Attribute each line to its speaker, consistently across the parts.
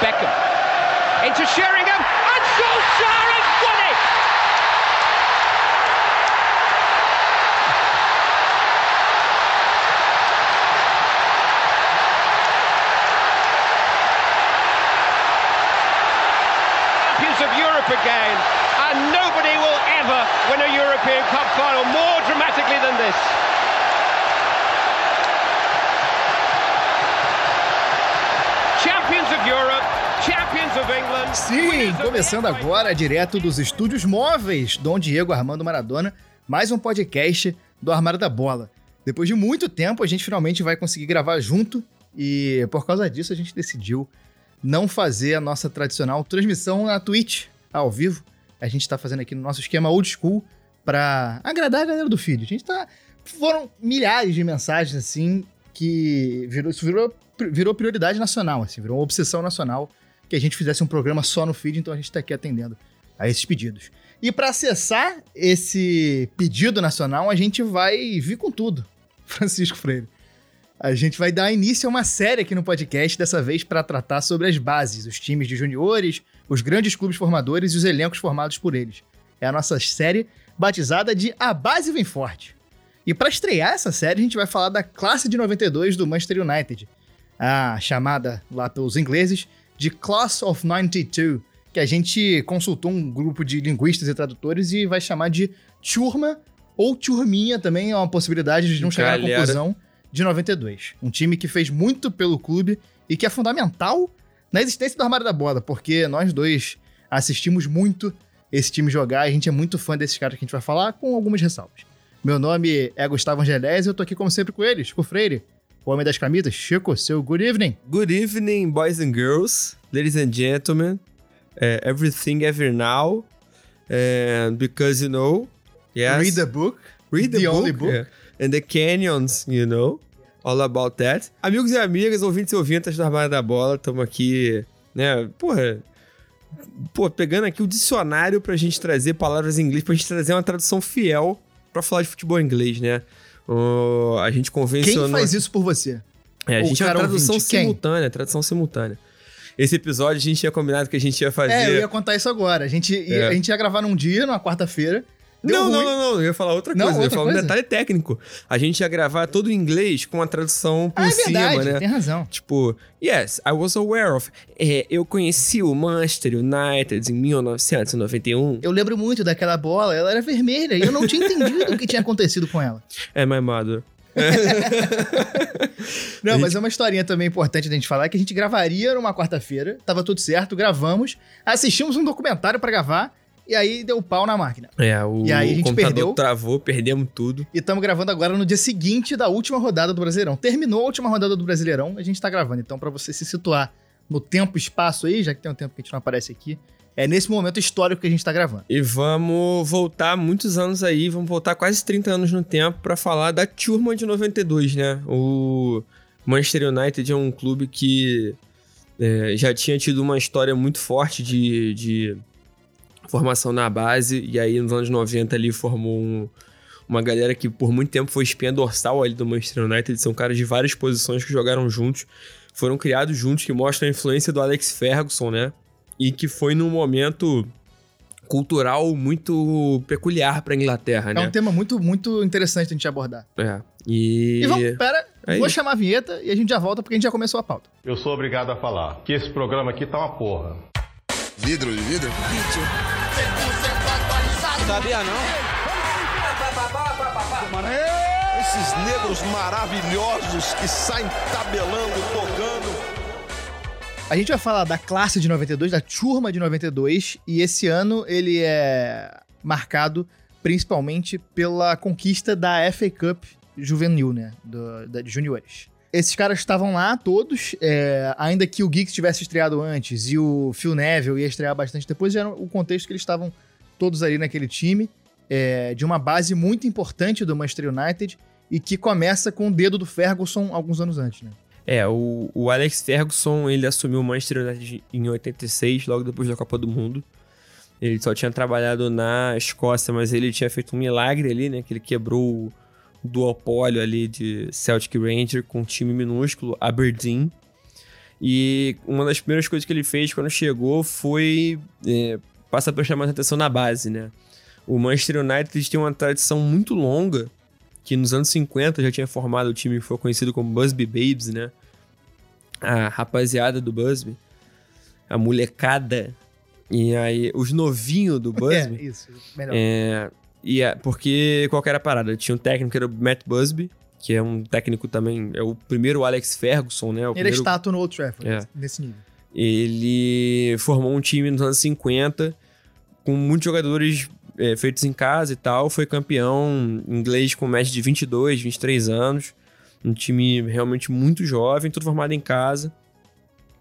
Speaker 1: Beckham. Into Sheringham. And Solskjaer has won it! Champions of Europe again. And nobody will ever win a European Cup final more dramatically than this.
Speaker 2: Sim, começando agora, direto dos estúdios móveis, Dom Diego Armando Maradona, mais um podcast do Armário da Bola. Depois de muito tempo, a gente finalmente vai conseguir gravar junto e por causa disso a gente decidiu não fazer a nossa tradicional transmissão na Twitch ao vivo. A gente tá fazendo aqui no nosso esquema old school pra agradar a galera do feed. A gente tá. Foram milhares de mensagens assim que virou, isso virou, virou prioridade nacional, assim, virou uma obsessão nacional que a gente fizesse um programa só no feed, então a gente tá aqui atendendo a esses pedidos. E para acessar esse pedido nacional, a gente vai vir com tudo. Francisco Freire. A gente vai dar início a uma série aqui no podcast, dessa vez para tratar sobre as bases, os times de juniores, os grandes clubes formadores e os elencos formados por eles. É a nossa série batizada de A Base Vem Forte. E para estrear essa série, a gente vai falar da classe de 92 do Manchester United, a chamada lá pelos ingleses de Class of 92, que a gente consultou um grupo de linguistas e tradutores e vai chamar de Turma ou Turminha também é uma possibilidade de não chegar à
Speaker 3: Galera.
Speaker 2: conclusão de 92. Um time que fez muito pelo clube e que é fundamental na existência do Armário da Bola, porque nós dois assistimos muito esse time jogar a gente é muito fã desses caras que a gente vai falar, com algumas ressalvas. Meu nome é Gustavo Angelés e eu tô aqui como sempre com ele, Chico Freire, o homem das camisas. Chico, seu good evening.
Speaker 3: Good evening, boys and girls, ladies and gentlemen, eh, everything ever now, and because you know, yes,
Speaker 2: Read the book.
Speaker 3: read the,
Speaker 2: the
Speaker 3: book,
Speaker 2: only book.
Speaker 3: yeah, and the canyons, you know, all about that. Amigos e amigas, ouvintes e ouvintas do Armário da Bola, estamos aqui, né, porra, pô, pegando aqui o dicionário pra gente trazer palavras em inglês, pra gente trazer uma tradução fiel pra falar de futebol inglês, né. Ó, a gente
Speaker 2: Quem
Speaker 3: convencionou...
Speaker 2: faz isso por você?
Speaker 3: É, a gente é tradução
Speaker 2: ouvinte, quem?
Speaker 3: simultânea, tradução simultânea. Esse episódio a gente tinha combinado que a gente ia fazer.
Speaker 2: É, eu ia contar isso agora. A gente, ia,
Speaker 3: É.
Speaker 2: a gente ia gravar num dia, numa quarta-feira.
Speaker 3: Não, não, não, não, eu ia falar outra
Speaker 2: Não,
Speaker 3: coisa, eu ia
Speaker 2: outra
Speaker 3: falar um
Speaker 2: coisa?
Speaker 3: detalhe técnico. A gente ia gravar todo em inglês com a tradução por
Speaker 2: Ah, é
Speaker 3: cima,
Speaker 2: verdade,
Speaker 3: né?
Speaker 2: tem razão.
Speaker 3: Tipo, yes, I was aware of. É, eu conheci o Manchester United em 1991.
Speaker 2: Eu lembro muito daquela bola, ela era vermelha e eu não tinha entendido o que tinha acontecido com ela.
Speaker 3: É, my mother.
Speaker 2: Não, mas é uma historinha também importante da gente falar que a gente gravaria numa quarta-feira, tava tudo certo, gravamos, assistimos um documentário pra gravar e aí deu pau na máquina.
Speaker 3: É, o
Speaker 2: E aí a gente
Speaker 3: computador
Speaker 2: perdeu.
Speaker 3: travou, perdemos tudo.
Speaker 2: E estamos gravando agora no dia seguinte da última rodada do Brasileirão. Terminou a última rodada do Brasileirão, a gente tá gravando. Então, pra você se situar no tempo e espaço aí, já que tem um tempo que a gente não aparece aqui, é nesse momento histórico que a gente tá gravando.
Speaker 3: E vamos voltar muitos anos aí, vamos voltar quase 30 anos no tempo pra falar da turma de 92, né? O Manchester United é um clube que é, já tinha tido uma história muito forte de, de formação na base, e aí nos anos 90 ali formou um- uma galera que por muito tempo foi espinha dorsal ali do Manchester United, são caras de várias posições que jogaram juntos, foram criados juntos, que mostram a influência do Alex Ferguson, né? E que foi num momento cultural muito peculiar pra Inglaterra,
Speaker 2: É
Speaker 3: né?
Speaker 2: um tema muito, muito interessante da gente abordar.
Speaker 3: É. E...
Speaker 2: E vamos, pera,
Speaker 3: É
Speaker 2: vou
Speaker 3: isso.
Speaker 2: chamar a vinheta e a gente já volta porque a gente já começou a pauta.
Speaker 4: Eu sou obrigado a falar que esse programa aqui tá uma porra.
Speaker 5: Vidro de vidro?
Speaker 6: Sabia não?
Speaker 5: Esses negros maravilhosos que saem tabelando, tocando.
Speaker 2: A gente vai falar da classe de 92, da turma de 92, e esse ano ele é marcado principalmente pela conquista da FA Cup juvenil, né? Do, da, de juniores. Esses caras estavam lá todos, é, ainda que o Geeks tivesse estreado antes e o Phil Neville ia estrear bastante depois, era o contexto que eles estavam todos ali naquele time, é, de uma base muito importante do Manchester United e que começa com o dedo do Ferguson alguns anos antes, né?
Speaker 3: É, o, o Alex Ferguson, ele assumiu o Manchester United em 86, logo depois da Copa do Mundo. Ele só tinha trabalhado na Escócia, mas ele tinha feito um milagre ali, né? Que ele quebrou duopólio ali de Celtic Ranger com um time minúsculo, Aberdeen. E uma das primeiras coisas que ele fez quando chegou foi é, passar a prestar mais atenção na base, né? O Manchester United tem uma tradição muito longa, que nos anos 50 já tinha formado o time que foi conhecido como Busby Babes, né? A rapaziada do Busby, a molecada, e aí os novinhos do Busby.
Speaker 2: É, isso, melhor.
Speaker 3: É, e é, porque qual era a parada? Tinha um técnico que era o Matt Busby, que é um técnico também, é o primeiro Alex Ferguson, né? O
Speaker 2: ele é
Speaker 3: primeiro,
Speaker 2: estátua no Old Trafford,
Speaker 3: É.
Speaker 2: nesse nível.
Speaker 3: ele formou um time nos anos 50 com muitos jogadores é, feitos em casa e tal. Foi campeão inglês com média de 22, 23 anos. Um time realmente muito jovem, tudo formado em casa.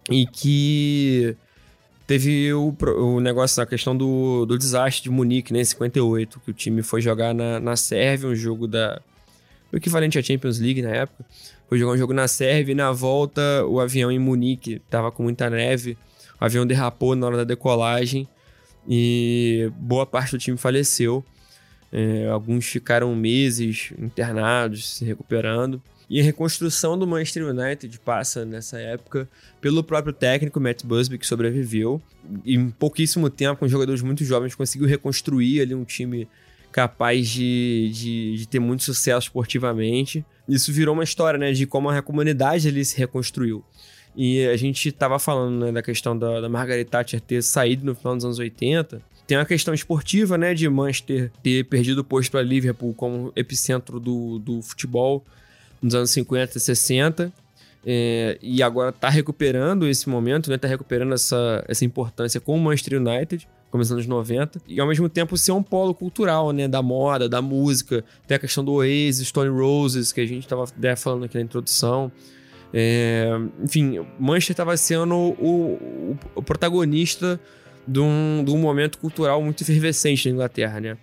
Speaker 3: E que teve o, o negócio, a questão do, do desastre de Munique, né, em 58, que o time foi jogar na, na Sérvia, um jogo da. O equivalente à Champions League na época. Foi jogar um jogo na Sérvia e na volta o avião em Munique tava com muita neve. O avião derrapou na hora da decolagem e boa parte do time faleceu. É, alguns ficaram meses internados, se recuperando. E a reconstrução do Manchester United passa nessa época pelo próprio técnico Matt Busby, que sobreviveu. E em pouquíssimo tempo, com jogadores muito jovens, conseguiu reconstruir ali um time capaz de, de, de ter muito sucesso esportivamente. Isso virou uma história, né, de como a comunidade ali se reconstruiu. E a gente tava falando né, da questão da, da Margaret Thatcher ter saído no final dos anos 80. Tem a questão esportiva, né, de Manchester ter perdido o posto para Liverpool como epicentro do, do futebol nos anos 50 e 60. é, e agora tá recuperando esse momento, né? Tá recuperando essa, essa importância com o Manchester United, começando nos anos 90. E ao mesmo tempo ser um polo cultural, né? Da moda, da música. Tem a questão do Oasis, Stone Roses, que a gente tava né, falando aqui na introdução. É, enfim, Manchester estava sendo o, o, o protagonista de um, de um momento cultural muito efervescente na Inglaterra, né?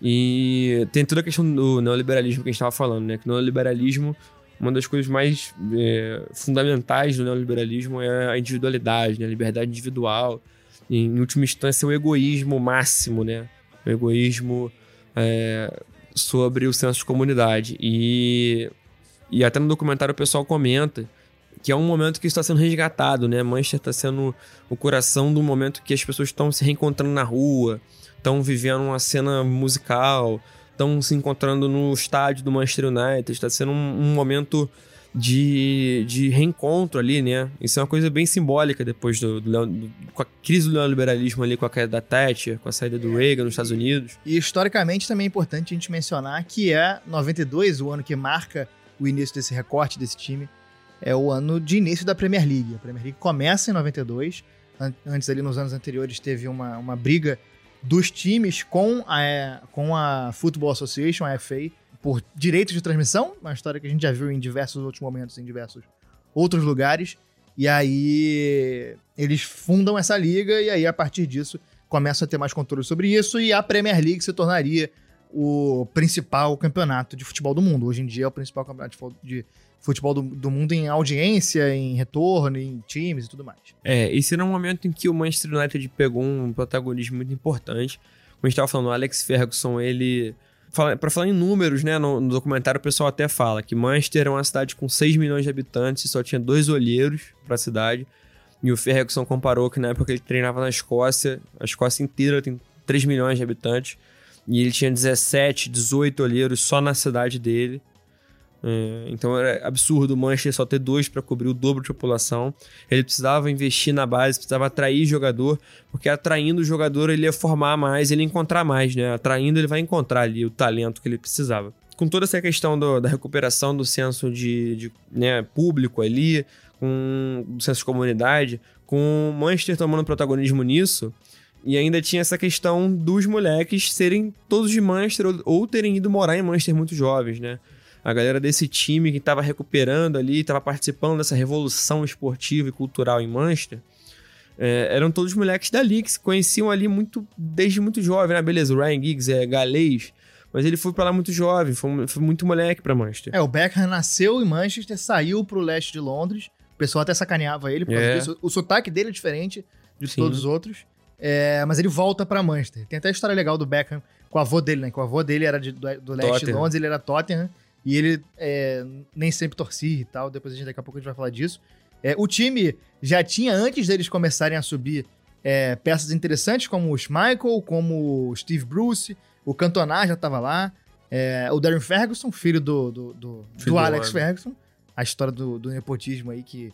Speaker 3: E tem toda a questão do neoliberalismo que a gente estava falando, né? Que o neoliberalismo, uma das coisas mais é, fundamentais do neoliberalismo é a individualidade, né? A liberdade individual. E, em última instância, o egoísmo máximo, né? O egoísmo é, sobre o senso de comunidade. E, e até no documentário o pessoal comenta que é um momento que está sendo resgatado, né? Manchester está sendo o coração do momento que as pessoas estão se reencontrando na rua, estão vivendo uma cena musical, estão se encontrando no estádio do Manchester United. Está sendo um, um momento de, de reencontro ali, né? Isso é uma coisa bem simbólica depois do, do, neo- do- com a crise do neoliberalismo ali, com a queda da Thatcher, com a saída do Reagan nos Estados Unidos.
Speaker 2: E historicamente também é importante a gente mencionar que é 92, o ano que marca o início desse recorte desse time, é o ano de início da Premier League. A Premier League começa em 92. An- Antes ali nos anos anteriores teve uma, uma briga dos times com a, é, com a Football Association, a FA, por direitos de transmissão, uma história que a gente já viu em diversos outros momentos, em diversos outros lugares. E aí eles fundam essa liga e aí a partir disso começam a ter mais controle sobre isso e a Premier League se tornaria o principal campeonato de futebol do mundo. Hoje em dia é o principal campeonato de futebol do, do mundo em audiência, em retorno, em times e tudo mais.
Speaker 3: É, esse era um momento em que o Manchester United pegou um protagonismo muito importante. Como a gente estava falando, o Alex Ferguson, ele. Pra falar em números, né? No, no documentário o pessoal até fala que Manchester é uma cidade com 6 milhões de habitantes e só tinha dois olheiros pra cidade. E o Ferguson comparou que na época ele treinava na Escócia, a Escócia inteira tem 3 milhões de habitantes. E ele tinha 17, 18 olheiros só na cidade dele. É, então era absurdo o Manchester só ter dois para cobrir o dobro de população. Ele precisava investir na base, precisava atrair jogador, porque atraindo o jogador ele ia formar mais, ele ia encontrar mais, né? Atraindo ele vai encontrar ali o talento que ele precisava. Com toda essa questão do- da recuperação do senso de, de, né, público ali, com o senso de comunidade, com o Manchester tomando protagonismo nisso, e ainda tinha essa questão dos moleques serem todos de Manchester ou, ou terem ido morar em Manchester muito jovens, né? A galera desse time que estava recuperando ali, estava participando dessa revolução esportiva e cultural em Manchester, é, eram todos moleques dali que se conheciam ali muito desde muito jovem, né? Beleza, o Ryan Giggs é galês, mas ele foi pra lá muito jovem, foi, foi muito moleque pra Manchester.
Speaker 2: É, o Beckham nasceu em Manchester, saiu pro leste de Londres. O pessoal até sacaneava ele
Speaker 3: É.
Speaker 2: disso. O sotaque dele é diferente de
Speaker 3: Sim.
Speaker 2: todos os outros. É, mas ele volta pra Manchester. Tem até a história legal do Beckham com o avô dele, né? Que o avô dele era de- do, do leste de. Londres, ele era Tottenham. E ele é, nem sempre torcia e tal. Depois a gente, daqui a pouco a gente vai falar disso. É, o time já tinha, antes deles começarem a subir, é, peças interessantes como o Schmeichel, como o Steve Bruce, o Cantona já estava lá, é, o Darren Ferguson, filho do, do, do,
Speaker 3: Filho
Speaker 2: do
Speaker 3: do
Speaker 2: Alex
Speaker 3: homem.
Speaker 2: Ferguson. A história do, do nepotismo aí que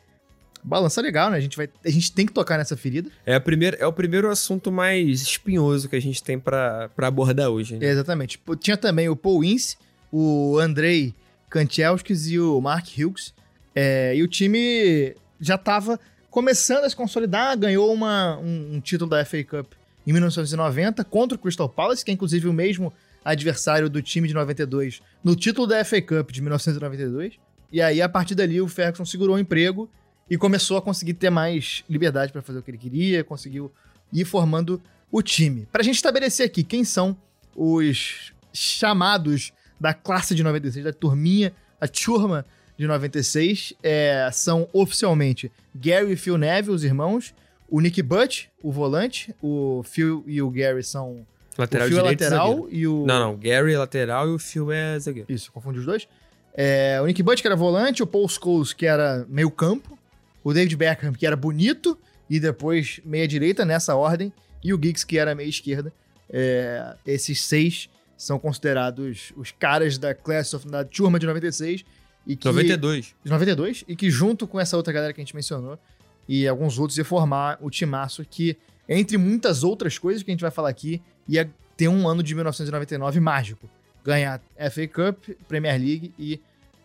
Speaker 2: balança legal, né? A gente, vai, a gente tem que tocar nessa ferida.
Speaker 3: É, a primeira, é o primeiro assunto mais espinhoso que a gente tem pra abordar hoje. Né?
Speaker 2: Exatamente. Tinha também o Paul Ince, o Andrei Kanchelskis e o Mark Hughes. É, e o time já estava começando a se consolidar, ganhou uma, um, um título da FA Cup em 1990 contra o Crystal Palace, que é inclusive o mesmo adversário do time de 92 no título da FA Cup de 1992. E aí, a partir dali, o Ferguson segurou o emprego e começou a conseguir ter mais liberdade para fazer o que ele queria, conseguiu ir formando o time. Pra gente estabelecer aqui quem são os chamados da classe de 96, da turminha, a turma de 96, é, são oficialmente Gary e Phil Neville, os irmãos, o Nick Butt, o volante, o Phil e o Gary são...
Speaker 3: Lateral
Speaker 2: o Phil é
Speaker 3: direito e
Speaker 2: lateral
Speaker 3: zagueiro.
Speaker 2: e o...
Speaker 3: Não, não. Gary é lateral e o Phil é zagueiro.
Speaker 2: Isso, confundi os dois. É, o Nick Butt, que era volante, o Paul Scholes, que era meio campo, o David Beckham, que era bonito, e depois meia direita, nessa ordem, e o Giggs, que era meia esquerda. É, esses seis são considerados os caras da class of, da turma de 96. E que,
Speaker 3: 92.
Speaker 2: de 92, e que junto com essa outra galera que a gente mencionou, e alguns outros, ia formar o timaço que, entre muitas outras coisas que a gente vai falar aqui, ia ter um ano de 1999 mágico. Ganhar FA Cup, Premier League e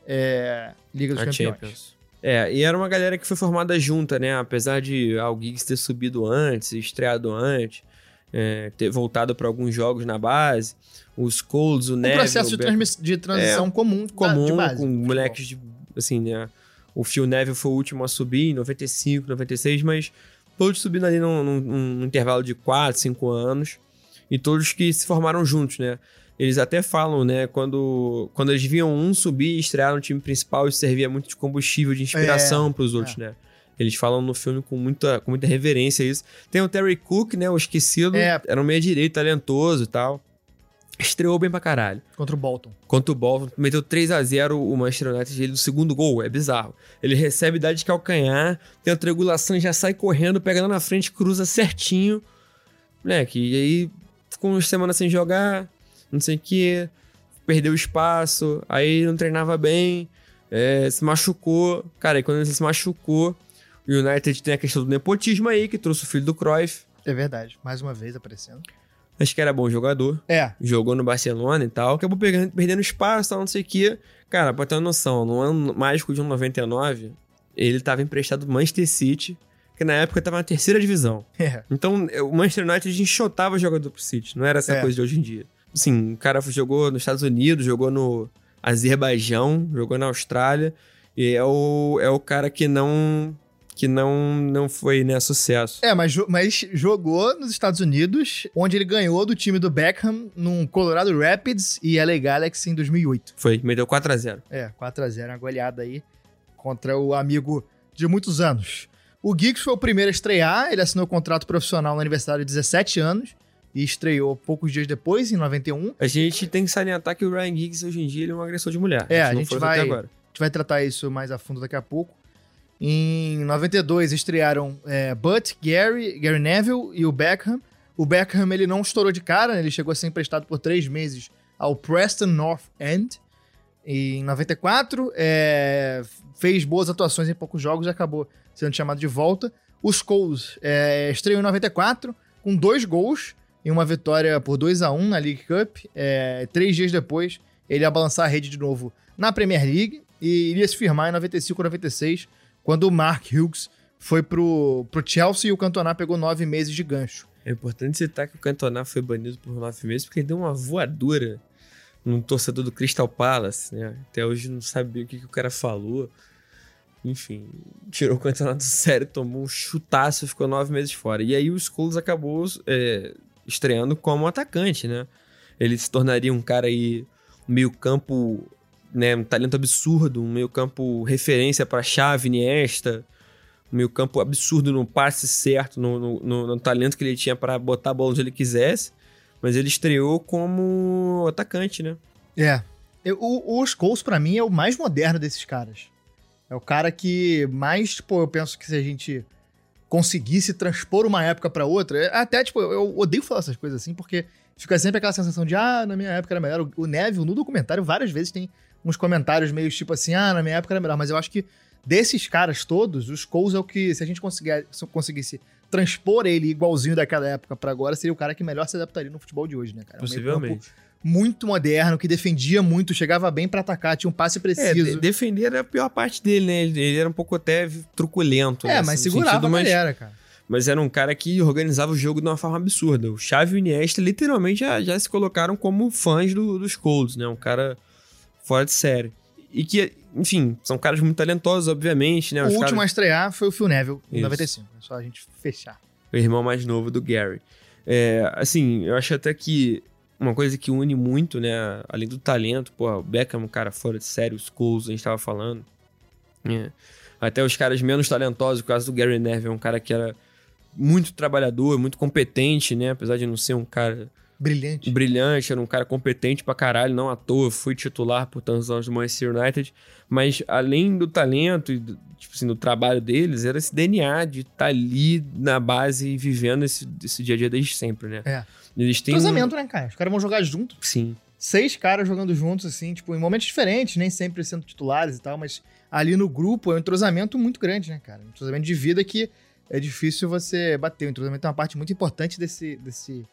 Speaker 2: é, Liga dos
Speaker 3: A
Speaker 2: Campeões.
Speaker 3: Champions. É, e era uma galera que foi formada junta, né? Apesar de o Giggs ter subido antes, estreado antes, é, ter voltado para alguns jogos na base, os Colds, o
Speaker 2: Um
Speaker 3: Neville,
Speaker 2: processo
Speaker 3: o
Speaker 2: de, transmiss- de transição comum, da-
Speaker 3: comum,
Speaker 2: de base.
Speaker 3: com moleques de, assim, né? O Phil Neville foi o último a subir em 95, 96, mas todos subindo ali num, num- num intervalo de 4, 5 anos. E todos que se formaram juntos, né? Eles até falam, né? Quando, quando eles viam um subir e estrear no time principal, isso servia muito de combustível, de inspiração
Speaker 2: É,
Speaker 3: para os outros, né? Eles falam no filme com muita, com muita reverência isso. Tem o Terry Cook, né? O esquecido.
Speaker 2: É.
Speaker 3: Era um meia-direito, talentoso e tal. Estreou bem pra caralho.
Speaker 2: Contra o Bolton.
Speaker 3: Contra o Bolton, meteu 3 a 0 o Manchester United ele do segundo gol, é bizarro. Ele recebe idade de calcanhar, tem a triangulação, já sai correndo, pega lá na frente, cruza certinho. Moleque, e aí ficou umas semanas sem jogar, não sei o que, perdeu espaço, aí não treinava bem, é, se machucou. Cara, e quando ele se machucou, o United tem a questão do nepotismo aí, que trouxe o filho do Cruyff.
Speaker 2: É verdade. Mais uma vez aparecendo.
Speaker 3: Acho que era bom jogador
Speaker 2: É.
Speaker 3: jogou no Barcelona e tal, acabou pegando, perdendo espaço, tal, não sei o que. Cara, pra ter uma noção, no ano mágico de 1,99, ele tava emprestado pro Manchester City, que na época tava na terceira divisão.
Speaker 2: É.
Speaker 3: Então, o Manchester United enxotava jogador pro City, não era essa
Speaker 2: É.
Speaker 3: coisa de hoje em dia. Assim, o cara jogou nos Estados Unidos, jogou no Azerbaijão, jogou na Austrália, e é o, é o cara que não que não, não foi, né, sucesso.
Speaker 2: É, mas, mas jogou nos Estados Unidos, onde ele ganhou do time do Beckham num Colorado Rapids e LA Galaxy em 2008.
Speaker 3: Foi, meteu 4 a 0
Speaker 2: É, 4x0, uma goleada aí contra o amigo de muitos anos. O Giggs foi o primeiro a estrear, ele assinou contrato profissional no aniversário de 17 anos e estreou poucos dias depois, em 91.
Speaker 3: A gente tem que salientar que o Ryan Giggs hoje em dia ele é um agressor de mulher.
Speaker 2: É, a gente
Speaker 3: foi
Speaker 2: vai-
Speaker 3: até agora.
Speaker 2: A gente vai tratar isso mais a fundo daqui a pouco. Em 92 estrearam é, Butt, Gary, Gary Neville e o Beckham. O Beckham ele não estourou de cara, né? ele chegou a ser emprestado por três meses ao Preston North End. E em 94 é, fez boas atuações em poucos jogos e acabou sendo chamado de volta. Os Coles é, estreou em 94 com dois gols em uma vitória por 2 a 1 na League Cup. É, três dias depois ele ia balançar a rede de novo na Premier League e iria se firmar em 95 ou 96, quando o Mark Hughes foi pro, pro Chelsea e o Cantona pegou nove meses de gancho.
Speaker 3: É importante citar que o Cantona foi banido por nove meses porque ele deu uma voadora num torcedor do Crystal Palace, né? Até hoje não sabe o que, que o cara falou. Enfim, tirou o Cantona do sério, tomou um chutaço, ficou nove meses fora. E aí o Scholes acabou é, estreando como atacante, né? Ele se tornaria um cara aí meio campo, né? Um talento absurdo, um meio campo referência para chave, Iniesta, um meio campo absurdo no passe certo, no, no, no- no talento que ele tinha para botar a bola onde ele quisesse. Mas ele estreou como atacante, né?
Speaker 2: É. Eu- o, o Scholes, pra mim, é o mais moderno desses caras. É o cara que mais, pô, eu penso que se a gente conseguisse transpor uma época pra outra, é- até, tipo, eu odeio falar essas coisas assim, porque fica sempre aquela sensação de, ah, na minha época era melhor. O Neville, no documentário, várias vezes tem uns comentários meio tipo assim, ah, na minha época era melhor, mas eu acho que desses caras todos, os Coles é o que, se a gente conseguir, conseguisse transpor ele igualzinho daquela época pra agora, seria o cara que melhor se adaptaria no futebol de hoje, né, cara? É um
Speaker 3: Possivelmente.
Speaker 2: Muito moderno, que defendia muito, chegava bem pra atacar, tinha um passe
Speaker 3: É,
Speaker 2: preciso.
Speaker 3: de- defender era a pior parte dele, né? Ele, era um pouco até truculento.
Speaker 2: É,
Speaker 3: né?
Speaker 2: mas segurava
Speaker 3: sentido,
Speaker 2: a
Speaker 3: mas,
Speaker 2: galera, cara.
Speaker 3: mas era um cara que organizava o jogo de uma forma absurda. O Xavi e o Iniesta literalmente já, já se colocaram como fãs do, dos Colts, né? Um cara fora de série. E que, enfim, são caras muito talentosos, obviamente, né?
Speaker 2: o
Speaker 3: Os
Speaker 2: último a
Speaker 3: caras-
Speaker 2: estrear foi o Phil Neville, em
Speaker 3: Isso.
Speaker 2: 95. É só a gente fechar.
Speaker 3: o irmão mais novo do Gary. É, assim, eu acho até que uma coisa que une muito, né, além do talento, pô, o Beckham é um cara fora de série, os Coles, a gente tava falando. É. Até os caras menos talentosos, o caso do Gary Neville, é um cara que era muito trabalhador, muito competente, né, apesar de não ser um cara
Speaker 2: Brilhante.
Speaker 3: brilhante, era um cara competente pra caralho, não à toa, foi titular por tantos anos do Manchester United, mas além do talento e do, tipo assim, do trabalho deles, era esse DNA de estar ali na base e vivendo esse, esse dia a dia desde sempre, né?
Speaker 2: É.
Speaker 3: Eles têm um...
Speaker 2: Cruzamento, né, cara? Os caras vão jogar juntos.
Speaker 3: Sim.
Speaker 2: Seis caras jogando juntos, assim, tipo, em momentos diferentes, nem sempre sendo titulares e tal, mas ali no grupo é um entrosamento muito grande, né, cara? Um entrosamento de vida que é difícil você bater. O entrosamento é uma parte muito importante desse. desse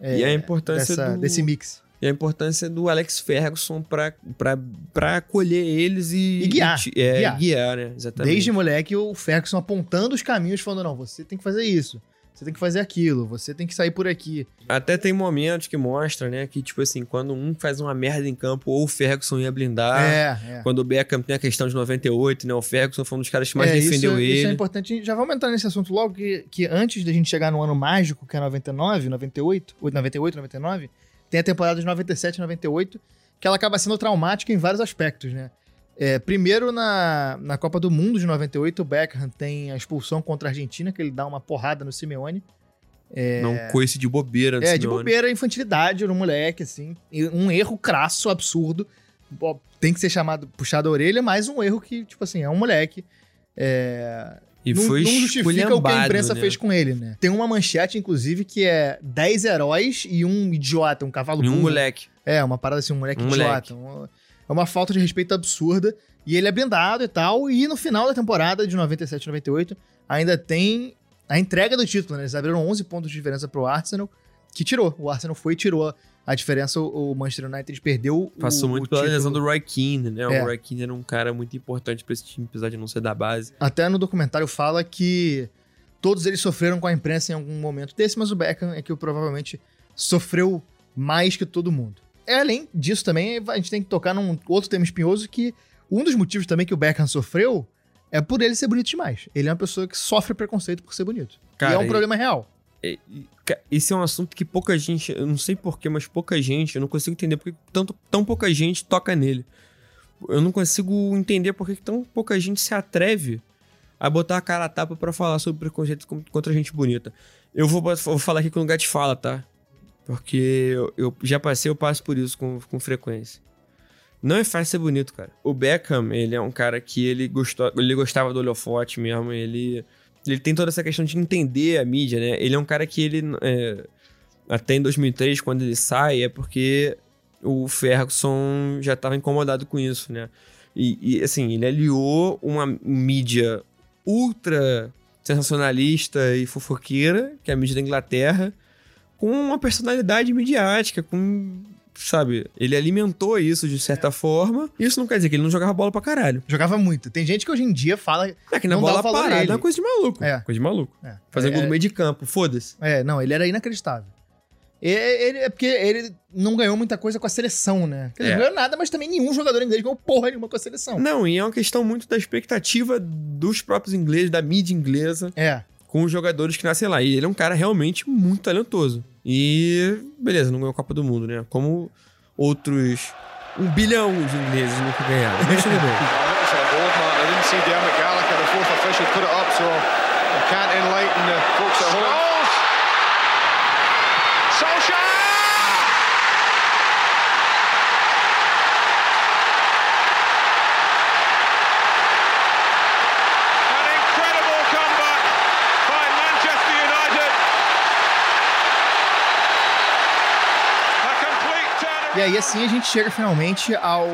Speaker 2: é,
Speaker 3: e a importância
Speaker 2: dessa-
Speaker 3: do...
Speaker 2: desse mix.
Speaker 3: E a importância do Alex Ferguson pra acolher eles e...
Speaker 2: E guiar,
Speaker 3: ti- é,
Speaker 2: guiar.
Speaker 3: guiar, né? Exatamente.
Speaker 2: Desde moleque, o Ferguson apontando os caminhos, falando: não, você tem que fazer isso, você tem que fazer aquilo, você tem que sair por aqui.
Speaker 3: Até tem momentos que mostra, né, que tipo assim, quando um faz uma merda em campo, ou o Ferguson ia blindar...
Speaker 2: é, é.
Speaker 3: Quando o Beckham tem a questão de 98, né? O Ferguson foi um dos caras que mais
Speaker 2: É,
Speaker 3: defendeu
Speaker 2: isso,
Speaker 3: ele.
Speaker 2: Isso é importante. Já vamos entrar nesse assunto logo, que, que antes da gente chegar no ano mágico, que é 99, 98, ou 98, 99, tem a temporada de 97 e 98, que ela acaba sendo traumática em vários aspectos, né? É, primeiro, na, na Copa do Mundo de 98, o Beckham tem a expulsão contra a Argentina, que ele dá uma porrada no Simeone.
Speaker 3: Não coice de bobeira.
Speaker 2: É, de
Speaker 3: Simeone.
Speaker 2: bobeira, infantilidade no moleque, assim. Um erro crasso, absurdo. Tem que ser chamado, puxado a orelha, mas um erro que, tipo assim, é um moleque. É,
Speaker 3: E
Speaker 2: não,
Speaker 3: foi
Speaker 2: não justifica o que a imprensa
Speaker 3: né?
Speaker 2: fez com ele, né? Tem uma manchete, inclusive, que é 10 heróis e um idiota, um cavalo
Speaker 3: E um
Speaker 2: burro.
Speaker 3: moleque.
Speaker 2: É, uma parada assim, um moleque
Speaker 3: Um
Speaker 2: idiota. Um- é uma falta de respeito absurda. E ele é blindado e tal. E no final da temporada de 97 98, ainda tem a entrega do título, né? Eles abriram 11 pontos de diferença pro Arsenal, que tirou. O Arsenal foi e tirou a diferença. O Manchester United perdeu
Speaker 3: Passou
Speaker 2: o,
Speaker 3: muito
Speaker 2: o
Speaker 3: pela
Speaker 2: título.
Speaker 3: lesão do Roy Keane, né?
Speaker 2: É.
Speaker 3: O Roy Keane era um cara muito importante pra esse time, apesar de não ser da base.
Speaker 2: Até no documentário fala que todos eles sofreram com a imprensa em algum momento desse, mas o Beckham é que provavelmente sofreu mais que todo mundo. É, além disso também, a gente tem que tocar num outro tema espinhoso que um dos motivos também que o Beckham sofreu é por ele ser bonito demais. Ele é uma pessoa que sofre preconceito por ser bonito.
Speaker 3: Cara,
Speaker 2: e é um
Speaker 3: e-
Speaker 2: problema real.
Speaker 3: E- e, Esse é um assunto que pouca gente, eu não sei porquê, mas pouca gente, eu não consigo entender porque tanto, tão pouca gente toca nele. Eu não consigo entender porque tão pouca gente se atreve a botar a cara a tapa pra falar sobre preconceito contra gente bonita. Eu vou, vou falar aqui com o lugar de fala, tá? Porque eu, eu já passei, eu passo por isso com, com frequência. Não é fácil ser bonito, cara. O Beckham, ele é um cara que ele, gostou, ele gostava do holofote mesmo, ele ele tem toda essa questão de entender a mídia, né? Ele é um cara que ele. é, até em 2003, quando ele sai, é porque o Ferguson já estava incomodado com isso, né? E, e, assim, ele aliou uma mídia ultra sensacionalista e fofoqueira, que é a mídia da Inglaterra, com uma personalidade midiática, com. Sabe? Ele alimentou isso de certa forma. Isso não quer dizer que ele não jogava bola pra caralho.
Speaker 2: Jogava muito. Tem gente que hoje em dia fala.
Speaker 3: É que na
Speaker 2: Não dá
Speaker 3: bola parada é uma coisa de maluco.
Speaker 2: É.
Speaker 3: Coisa de maluco.
Speaker 2: É,
Speaker 3: Fazer
Speaker 2: é,
Speaker 3: gol no meio de campo, foda-se.
Speaker 2: É, não, ele era inacreditável. Ele, é porque ele não ganhou muita coisa com a seleção, né? Ele
Speaker 3: É.
Speaker 2: não ganhou nada, mas também nenhum jogador inglês ganhou porra nenhuma com a seleção.
Speaker 3: Não, e é uma questão muito da expectativa dos próprios ingleses, da mídia inglesa,
Speaker 2: É.
Speaker 3: com os jogadores que nascem lá. E ele é um cara realmente muito talentoso. E, beleza, não ganhou a Copa do Mundo, né? Como outros um bilhão de ingleses nunca ganharam. Mas tudo bem.
Speaker 1: I can't enlighten the folks at home.
Speaker 2: E aí, assim, a gente chega finalmente ao,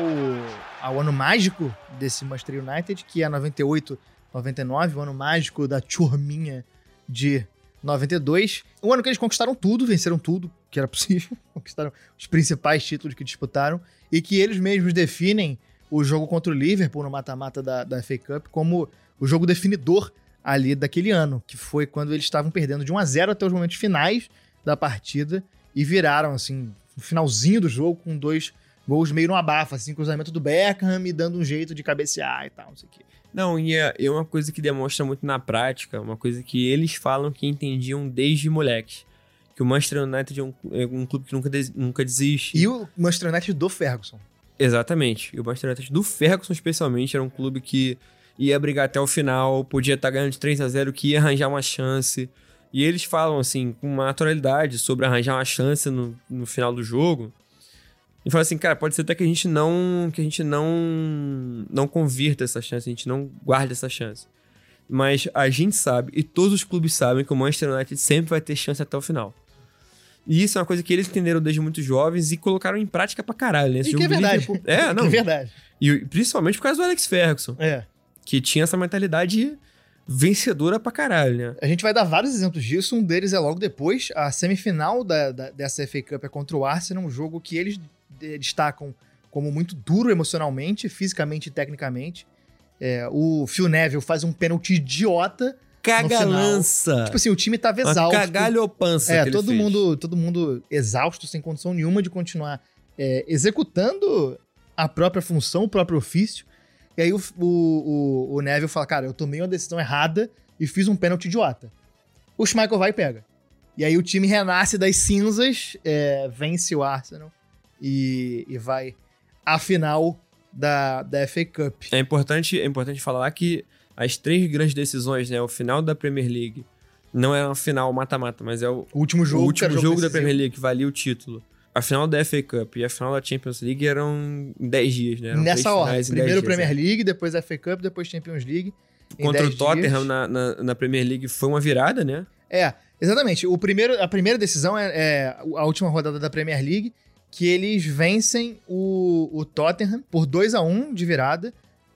Speaker 2: ao ano mágico desse Manchester United, que é 98, 99, o ano mágico da turminha de 92. O ano que eles conquistaram tudo, venceram tudo que era possível, conquistaram os principais títulos que disputaram, e que eles mesmos definem o jogo contra o Liverpool no mata-mata da, da FA Cup como o jogo definidor ali daquele ano, que foi quando eles estavam perdendo de 1 a 0 até os momentos finais da partida e viraram, assim, no finalzinho do jogo com dois gols meio no abafa, assim, cruzamento do Beckham e dando um jeito de cabecear e tal, não sei o quê.
Speaker 3: Não, e é, é uma coisa que demonstra muito na prática, uma coisa que eles falam que entendiam desde moleques. Que o Manchester United é um, é um clube que nunca, des, nunca desiste.
Speaker 2: E o Manchester United do Ferguson.
Speaker 3: Exatamente. E o Manchester United do Ferguson, especialmente, era um clube que ia brigar até o final, podia estar ganhando de 3 a 0 que ia arranjar uma chance. E eles falam, assim, com uma naturalidade sobre arranjar uma chance no, no final do jogo. E fala assim, cara, pode ser até que a gente não que a gente não não convirta essa chance, a gente não guarde essa chance. Mas a gente sabe e todos os clubes sabem que o Manchester United sempre vai ter chance até o final. E isso é uma coisa que eles entenderam desde muito jovens e colocaram em prática pra caralho, né?
Speaker 2: Esse e que é verdade.
Speaker 3: É, não.
Speaker 2: Que é verdade.
Speaker 3: E principalmente por causa do Alex Ferguson.
Speaker 2: É.
Speaker 3: Que tinha essa mentalidade vencedora pra caralho, né?
Speaker 2: A gente vai dar vários exemplos disso. Um deles é logo depois. A semifinal da, da, dessa FA Cup é contra o Arsenal, um jogo que eles destacam como muito duro emocionalmente, fisicamente e tecnicamente. É, o Phil Neville faz um pênalti idiota.
Speaker 3: Caga-lança.
Speaker 2: Tipo assim, o time tava exausto.
Speaker 3: Cagalhopança.
Speaker 2: É, todo mundo, todo mundo exausto, sem condição nenhuma de continuar é, executando a própria função, o próprio ofício. E aí o, o, o, Neville fala: Cara, eu tomei uma decisão errada e fiz um pênalti idiota. O Schmeichel vai e pega. E aí o time renasce das cinzas, é, vence o Arsenal e, e vai à final da, da FA Cup.
Speaker 3: É importante, é importante falar que as três grandes decisões, né? O final da Premier League não é uma final mata-mata, mas é o,
Speaker 2: o último jogo,
Speaker 3: o último jogo, jogo da Premier League que valia o título. A final da FA Cup e a final da Champions League eram em 10 dias, né? Eram
Speaker 2: Nessa ordem. Primeiro Premier é. League, depois FA Cup, depois Champions League.
Speaker 3: Contra o Tottenham na, na, na, Premier League foi uma virada, né?
Speaker 2: É, exatamente. O primeiro, a primeira decisão é, é a última rodada da Premier League que eles vencem o, o Tottenham por 2 a 1 de virada.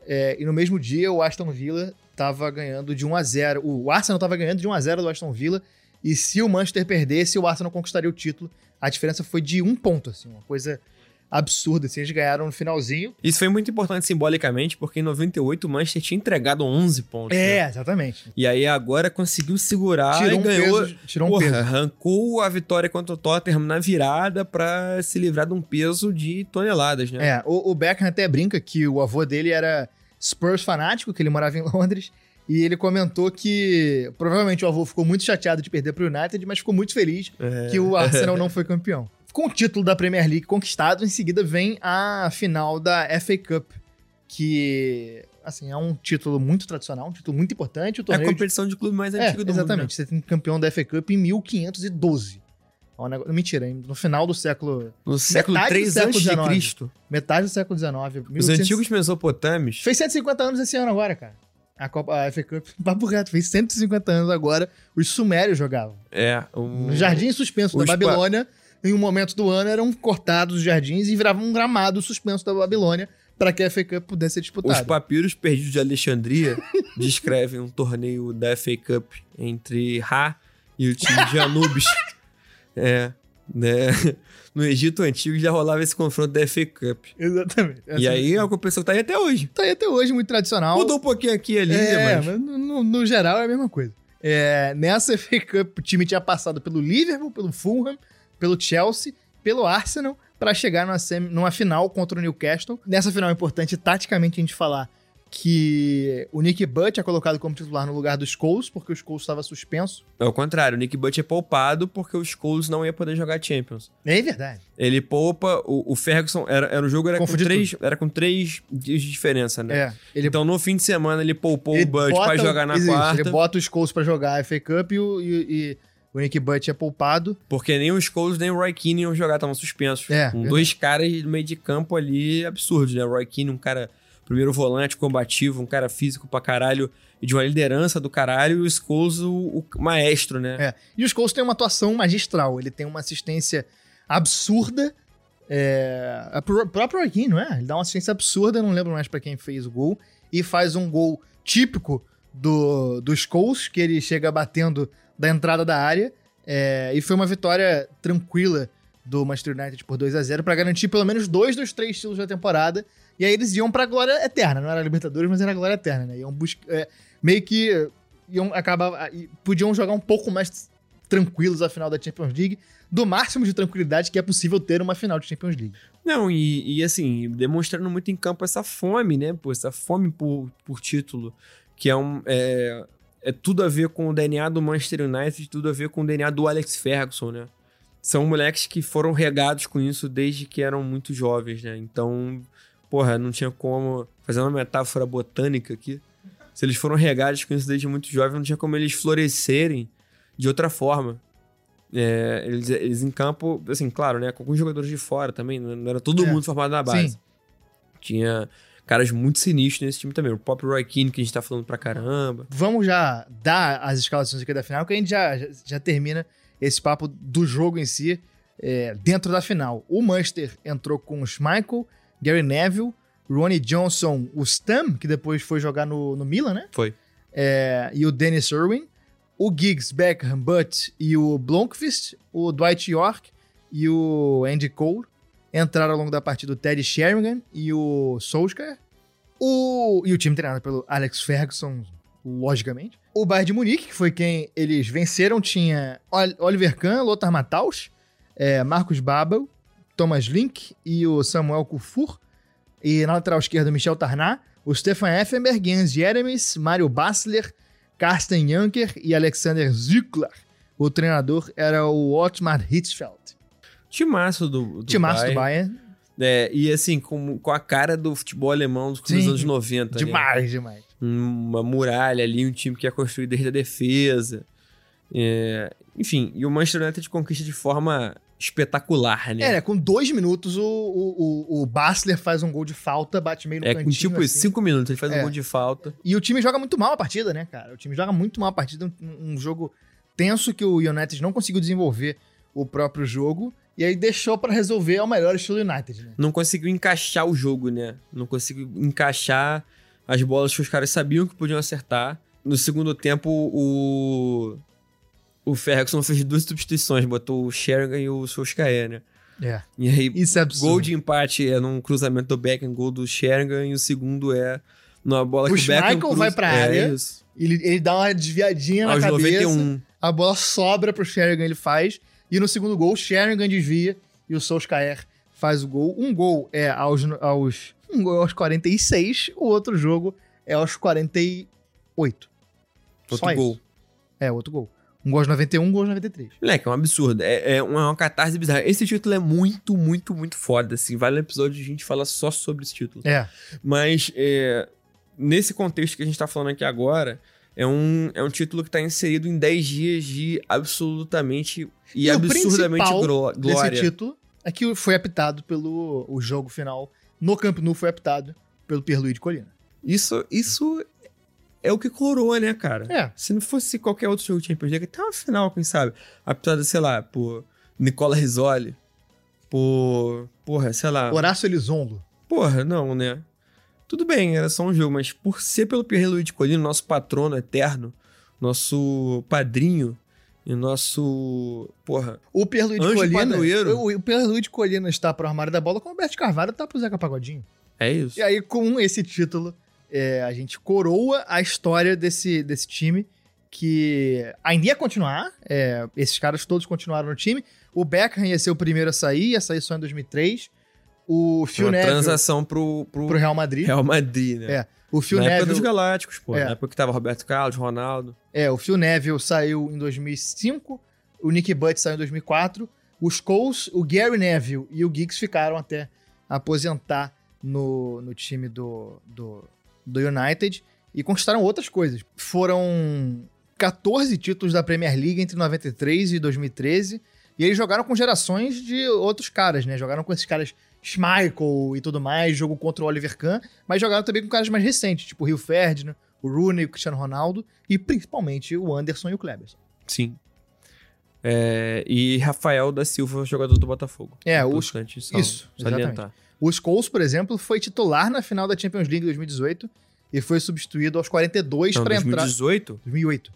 Speaker 2: É, e no mesmo dia o Aston Villa estava ganhando de 1 a 0 O Arsenal estava ganhando de 1 a 0 do Aston Villa. E se o Manchester perdesse, o Arsenal conquistaria o título. A diferença foi de um ponto, assim, uma coisa absurda, assim, eles ganharam no finalzinho.
Speaker 3: Isso foi muito importante simbolicamente, porque em 98 o Manchester tinha entregado 11 pontos.
Speaker 2: É,
Speaker 3: né?
Speaker 2: exatamente.
Speaker 3: E aí agora conseguiu segurar
Speaker 2: tirou
Speaker 3: e
Speaker 2: um
Speaker 3: ganhou.
Speaker 2: Peso, tirou um porra, peso.
Speaker 3: Arrancou a vitória contra o Tottenham na virada para se livrar de um peso de toneladas, né?
Speaker 2: É, o, o Beckham até brinca que o avô dele era Spurs fanático, que ele morava em Londres. E ele comentou que provavelmente o avô ficou muito chateado de perder para o United, mas ficou muito feliz é. que o Arsenal não foi campeão. Com o título da Premier League conquistado, em seguida vem a final da FA Cup, que assim, é um título muito tradicional, um título muito importante.
Speaker 3: é a competição de... de clube mais
Speaker 2: é,
Speaker 3: antiga do
Speaker 2: exatamente.
Speaker 3: mundo.
Speaker 2: Exatamente, né? você tem campeão da FA Cup em 1512. É um negócio... Mentira, no final do século.
Speaker 3: No século 3 antes de Cristo.
Speaker 2: Metade do século XIX.
Speaker 3: Os 1800... antigos mesopotâmios.
Speaker 2: Fez 150 anos esse ano agora, cara. A Copa a FA Cup, papo reto, fez 150 anos agora. Os sumérios jogavam.
Speaker 3: É.
Speaker 2: O... No jardim suspenso da Babilônia em um momento do ano eram cortados os jardins e viravam um gramado suspenso da Babilônia para que a FA Cup pudesse ser disputada.
Speaker 3: Os papiros perdidos de Alexandria descrevem um torneio da FA Cup entre Ra e o time de Anubis. é, né? No Egito Antigo já rolava esse confronto da FA Cup.
Speaker 2: Exatamente.
Speaker 3: e aí é uma competição que tá aí até hoje.
Speaker 2: Tá aí até hoje, muito tradicional.
Speaker 3: Mudou um pouquinho aqui e ali,
Speaker 2: é,
Speaker 3: mas...
Speaker 2: mas no, no, geral é a mesma coisa. É, nessa FA Cup, o time tinha passado pelo Liverpool, pelo Fulham, pelo Chelsea, pelo Arsenal, para chegar numa, semi, numa final contra o Newcastle. Nessa final é importante, taticamente, a gente falar que o Nick Butt é colocado como titular no lugar do Scholes, porque o Scholes estava suspenso.
Speaker 3: É o contrário, o Nick Butt é poupado porque o Scholes não ia poder jogar Champions.
Speaker 2: É verdade.
Speaker 3: Ele poupa, o, o Ferguson, era, era o jogo era com, três, era com três dias de diferença, né?
Speaker 2: É,
Speaker 3: ele, então no fim de semana ele poupou ele o Butt para jogar na existe, quarta.
Speaker 2: Ele bota o Scholes para jogar a FA Cup e, o, e, e o Nick Butt é poupado.
Speaker 3: Porque nem o Scholes nem o Roy Keane iam jogar, estavam suspensos.
Speaker 2: É,
Speaker 3: com dois caras no meio de campo ali absurdos, né? O Roy Keane, um cara primeiro volante combativo, um cara físico pra caralho e de uma liderança do caralho, e o Scholes o, o maestro, né?
Speaker 2: É. E o Scholes tem uma atuação magistral, ele tem uma assistência absurda É, a próprio Keane, não é? Ele dá uma assistência absurda, não lembro mais pra quem fez o gol. E faz um gol típico do, dos Scholes, que ele chega batendo da entrada da área. É, e foi uma vitória tranquila do Manchester United por 2 a 0 pra garantir pelo menos dois dos três títulos da temporada. E aí eles iam pra glória eterna. Não era Libertadores, mas era glória eterna, né? Iam buscar. é, meio que iam acabar. e Podiam jogar um pouco mais tranquilos a final da Champions League, do máximo de tranquilidade que é possível ter uma final de Champions League.
Speaker 3: Não, e, e, assim, demonstrando muito em campo essa fome, né? Pô, essa fome por, por título, que é um. É, é tudo a ver com o DNA do Manchester United, tudo a ver com o DNA do Alex Ferguson, né? São moleques que foram regados com isso desde que eram muito jovens, né? Então, porra, não tinha como. Fazer uma metáfora botânica aqui. Se eles foram regados com isso desde muito jovens, não tinha como eles florescerem de outra forma. É, eles, eles em campo, assim, claro, né? Com alguns jogadores de fora também, não era todo
Speaker 2: É.
Speaker 3: mundo formado na base.
Speaker 2: Sim.
Speaker 3: Tinha caras muito sinistros nesse time também. O próprio Roy Keane, que a gente tá falando pra caramba.
Speaker 2: Vamos já dar as escalações aqui da final, que a gente já, já, já termina esse papo do jogo em si é, dentro da final. O Manchester entrou com o Schmeichel, Gary Neville, Ronnie Johnson, o Stam, que depois foi jogar no, no Milan, né?
Speaker 3: Foi.
Speaker 2: É, e o Dennis Irwin, o Giggs, Beckham, Butt e o Blomqvist, o Dwight York e o Andy Cole entraram ao longo da partida o Teddy Sheringham e o Solskjaer. O, e o time treinado pelo Alex Ferguson, logicamente. O Bayern de Munique, que foi quem eles venceram, tinha Ol- Oliver Kahn, Lothar Matthaus, é, Marcos Babel, Thomas Link e o Samuel Kufur. E na lateral esquerda, Michel Tarnat, o Stefan Effenberg, Jens Jeremies, Mário Bassler, Carsten Janker e Alexander Zückler. O treinador era o Otmar Hitzfeld.
Speaker 3: Timaço do, do
Speaker 2: Timaço do
Speaker 3: Bayern.
Speaker 2: Bayern.
Speaker 3: É, e assim, com, com a cara do futebol alemão dos
Speaker 2: Sim.
Speaker 3: anos 90. né?
Speaker 2: Demais, demais.
Speaker 3: Uma muralha ali, um time que é construído desde a defesa. É, enfim, e o Manchester United conquista de forma espetacular, né?
Speaker 2: É, né, com dois minutos o, o, o, Bassler faz um gol de falta, bate meio no
Speaker 3: É, com
Speaker 2: cantinho.
Speaker 3: tipo
Speaker 2: assim.
Speaker 3: cinco minutos, ele faz
Speaker 2: É.
Speaker 3: um gol de falta.
Speaker 2: E o time joga muito mal a partida, né, cara? O time joga muito mal a partida, um, um jogo tenso que o United não conseguiu desenvolver o próprio jogo e aí deixou pra resolver ao melhor estilo United, né?
Speaker 3: Não conseguiu encaixar o jogo, né? Não conseguiu encaixar as bolas que os caras sabiam que podiam acertar. No segundo tempo, o. O Ferguson fez duas substituições, botou o Sheringham e o Solskjaer, né?
Speaker 2: É.
Speaker 3: E aí,
Speaker 2: Isso é absurdo.
Speaker 3: gol de empate é num cruzamento do Beckham, gol do Sheringham, e o segundo é numa bola
Speaker 2: O
Speaker 3: que o Beckham
Speaker 2: Schmeichel
Speaker 3: cruza.
Speaker 2: vai pra
Speaker 3: é
Speaker 2: área,
Speaker 3: Isso.
Speaker 2: Ele, ele dá uma desviadinha
Speaker 3: Aos
Speaker 2: na cabeça,
Speaker 3: 91.
Speaker 2: a bola sobra pro Sheringham, ele faz, e no segundo gol o Sheringham desvia e o Solskjaer faz o gol. Um gol é aos, aos, um gol é aos 46, o outro jogo é aos 48. Só
Speaker 3: Outro
Speaker 2: isso.
Speaker 3: gol.
Speaker 2: É, outro gol. Um gol aos 91, um gol aos 93.
Speaker 3: Moleque, é um absurdo. É, é uma, é uma catarse bizarra. Esse título é muito, muito, muito foda, assim. Vale um episódio de a gente falar só sobre esse título.
Speaker 2: É.
Speaker 3: Mas, é, nesse contexto que a gente tá falando aqui agora, é um, é um título que tá inserido em 10 dias de absolutamente e,
Speaker 2: E
Speaker 3: absurdamente glória.
Speaker 2: Desse título é que foi apitado pelo o jogo final no Camp Nou foi apitado pelo Pierluigi de Colina.
Speaker 3: Isso, isso é o que coroa, né, cara?
Speaker 2: É.
Speaker 3: Se não fosse qualquer outro jogo de Champions League, até uma final, quem sabe? Apitado, sei lá, por Nicola Risoli, por... Porra, sei lá...
Speaker 2: Horácio Elizondo.
Speaker 3: Porra, não, né? Tudo bem, era só um jogo, mas por ser pelo Pierre-Louis de Colina, nosso patrono eterno, nosso padrinho e nosso... Porra,
Speaker 2: O de
Speaker 3: Anjo
Speaker 2: Colina. O, o Pierluigi de Colina está pro armário da bola, como o Alberto Carvalho tá pro Zeca Pagodinho.
Speaker 3: é isso.
Speaker 2: E aí, com esse título, é, a gente coroa a história desse, desse time que ainda ia continuar. é, esses caras todos continuaram no time. O Beckham ia ser o primeiro a sair, ia sair só em 2003. O Phil
Speaker 3: uma
Speaker 2: Neville
Speaker 3: transação pro, pro,
Speaker 2: pro Real Madrid.
Speaker 3: Real Madrid, né?
Speaker 2: É. O Phil
Speaker 3: Na época
Speaker 2: Neville,
Speaker 3: dos Galácticos, pô.
Speaker 2: É.
Speaker 3: Na época que tava Roberto Carlos, Ronaldo.
Speaker 2: é, o Phil Neville saiu em 2005. O Nick Butt saiu em 2004. Os Coles, o Gary Neville e o Giggs ficaram até aposentar no, no time do, do, do United e conquistaram outras coisas. Foram 14 títulos da Premier League entre 93 e 2013. E eles jogaram com gerações de outros caras, né? Jogaram com esses caras Schmeichel e tudo mais, jogo contra o Oliver Kahn, mas jogaram também com caras mais recentes, tipo o Rio Ferdinand, o Rooney, o Cristiano Ronaldo e principalmente o Anderson e o Kleber.
Speaker 3: Sim. É, e Rafael da Silva, jogador do Botafogo.
Speaker 2: É, o- isso,
Speaker 3: salientar.
Speaker 2: O Scholes, por exemplo, foi titular na final da Champions League 2018 e foi substituído aos 42
Speaker 3: Então,
Speaker 2: para entrar.
Speaker 3: 2018,
Speaker 2: 2008.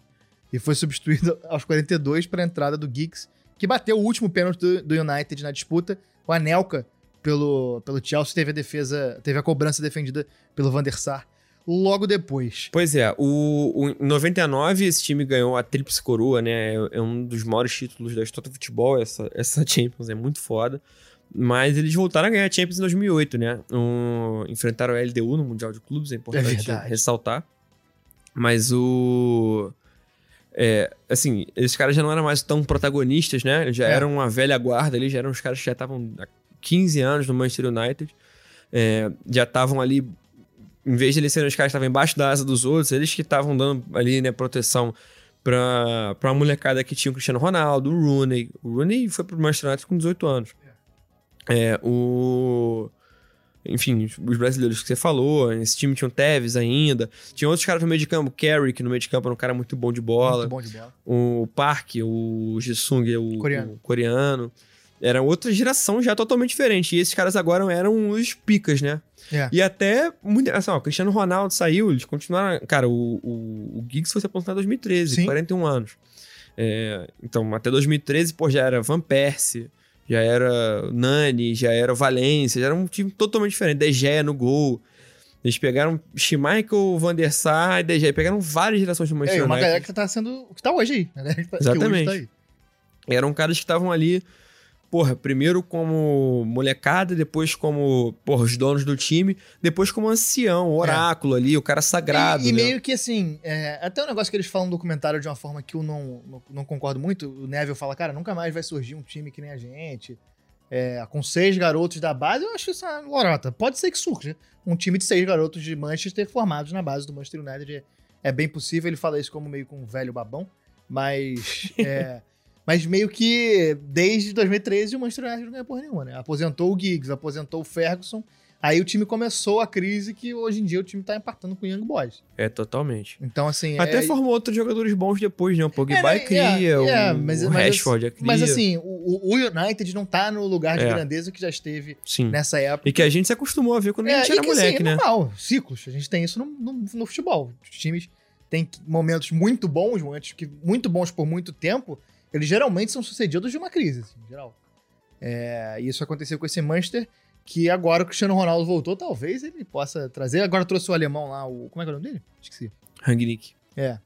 Speaker 2: E foi substituído aos 42 para a entrada do Giggs, que bateu o último pênalti do, do United na disputa. O Anelka, pelo, pelo Chelsea, teve a defesa, teve a cobrança defendida pelo Van der Sar logo depois.
Speaker 3: Pois é, o, o- em 99 esse time ganhou a Tríplice Coroa, né? É, é um dos maiores títulos da história do futebol, essa, essa Champions é muito foda. Mas eles voltaram a ganhar a Champions em 2008, né? Um, enfrentaram a LDU no Mundial de Clubes, é importante
Speaker 2: verdade.
Speaker 3: ressaltar. Mas o... É, assim, esses caras já não eram mais tão protagonistas, né? Eles já
Speaker 2: É.
Speaker 3: eram uma velha guarda ali, já eram os caras que já estavam há 15 anos no Manchester United. É, já estavam ali em vez de eles serem os caras que estavam embaixo da asa dos outros, eles que estavam dando ali, né, proteção pra, pra uma molecada que tinha o Cristiano Ronaldo, o Rooney. O Rooney foi pro Manchester United com 18 anos. É, o... Enfim, os brasileiros que você falou, esse time tinha o Tevez ainda. Tinha outros caras no meio de campo, o Carey, que no meio de campo era um cara muito bom de bola.
Speaker 2: Muito bom de bola.
Speaker 3: O Park, o Jisung, o
Speaker 2: Coreano.
Speaker 3: o coreano. Era outra geração já totalmente diferente. E esses caras agora eram os picas, né?
Speaker 2: É.
Speaker 3: E até, muito, assim, ó, o Cristiano Ronaldo saiu, eles continuaram. Cara, o, o, o Giggs foi se aposentar em 2013,
Speaker 2: Sim.
Speaker 3: 41 anos. É, então, até 2013, pô, já era Van Persie, já era Nani, já era Valência, já era um time totalmente diferente. De Gea no gol. Eles pegaram Schmeichel, Van der Sar e De Gea. Pegaram várias gerações do
Speaker 2: É,
Speaker 3: Manchester
Speaker 2: e uma
Speaker 3: United.
Speaker 2: galera que tá sendo. que tá hoje aí. Tá, que hoje
Speaker 3: Exatamente.
Speaker 2: tá aí.
Speaker 3: Eram caras que estavam ali, porra, primeiro como molecada, depois como, porra, os donos do time, depois como ancião, oráculo ali, o cara sagrado,
Speaker 2: E, e
Speaker 3: né?
Speaker 2: meio que assim, é, até um negócio que eles falam no documentário de uma forma que eu não, não, não concordo muito. O Neville fala, cara, nunca mais vai surgir um time que nem a gente. é, com seis garotos da base, eu acho isso uma lorota. Pode ser que surja um time de seis garotos de Manchester formados na base do Manchester United. É, é bem possível, ele fala isso como meio com um velho babão, mas. é, mas meio que desde 2013 o Manchester United não ganha porra nenhuma, né? Aposentou o Giggs, aposentou o Ferguson. Aí o time começou a crise que hoje em dia o time tá empatando com o Young Boys.
Speaker 3: É, totalmente.
Speaker 2: Então, assim.
Speaker 3: Até
Speaker 2: é,
Speaker 3: formou outros jogadores bons depois, né? O Pogba
Speaker 2: É, né,
Speaker 3: cria,
Speaker 2: é,
Speaker 3: o,
Speaker 2: é, mas-
Speaker 3: o
Speaker 2: mas
Speaker 3: Rashford é cria.
Speaker 2: Mas assim, o, o United não tá no lugar de
Speaker 3: É.
Speaker 2: grandeza que já esteve
Speaker 3: Sim.
Speaker 2: nessa época.
Speaker 3: E que a gente se acostumou a ver quando a gente
Speaker 2: É,
Speaker 3: era
Speaker 2: que, assim,
Speaker 3: moleque,
Speaker 2: é
Speaker 3: né?
Speaker 2: normal, ciclos. A gente tem isso no, no, no futebol. Os times têm momentos muito bons, momentos que, muito bons por muito tempo, eles geralmente são sucedidos de uma crise, assim, em geral. É, e isso aconteceu com esse Manchester, que agora o Cristiano Ronaldo voltou, talvez ele possa trazer. Agora trouxe o alemão lá, o. Como é que é o nome dele? Esqueci.
Speaker 3: Rangnick.
Speaker 2: É.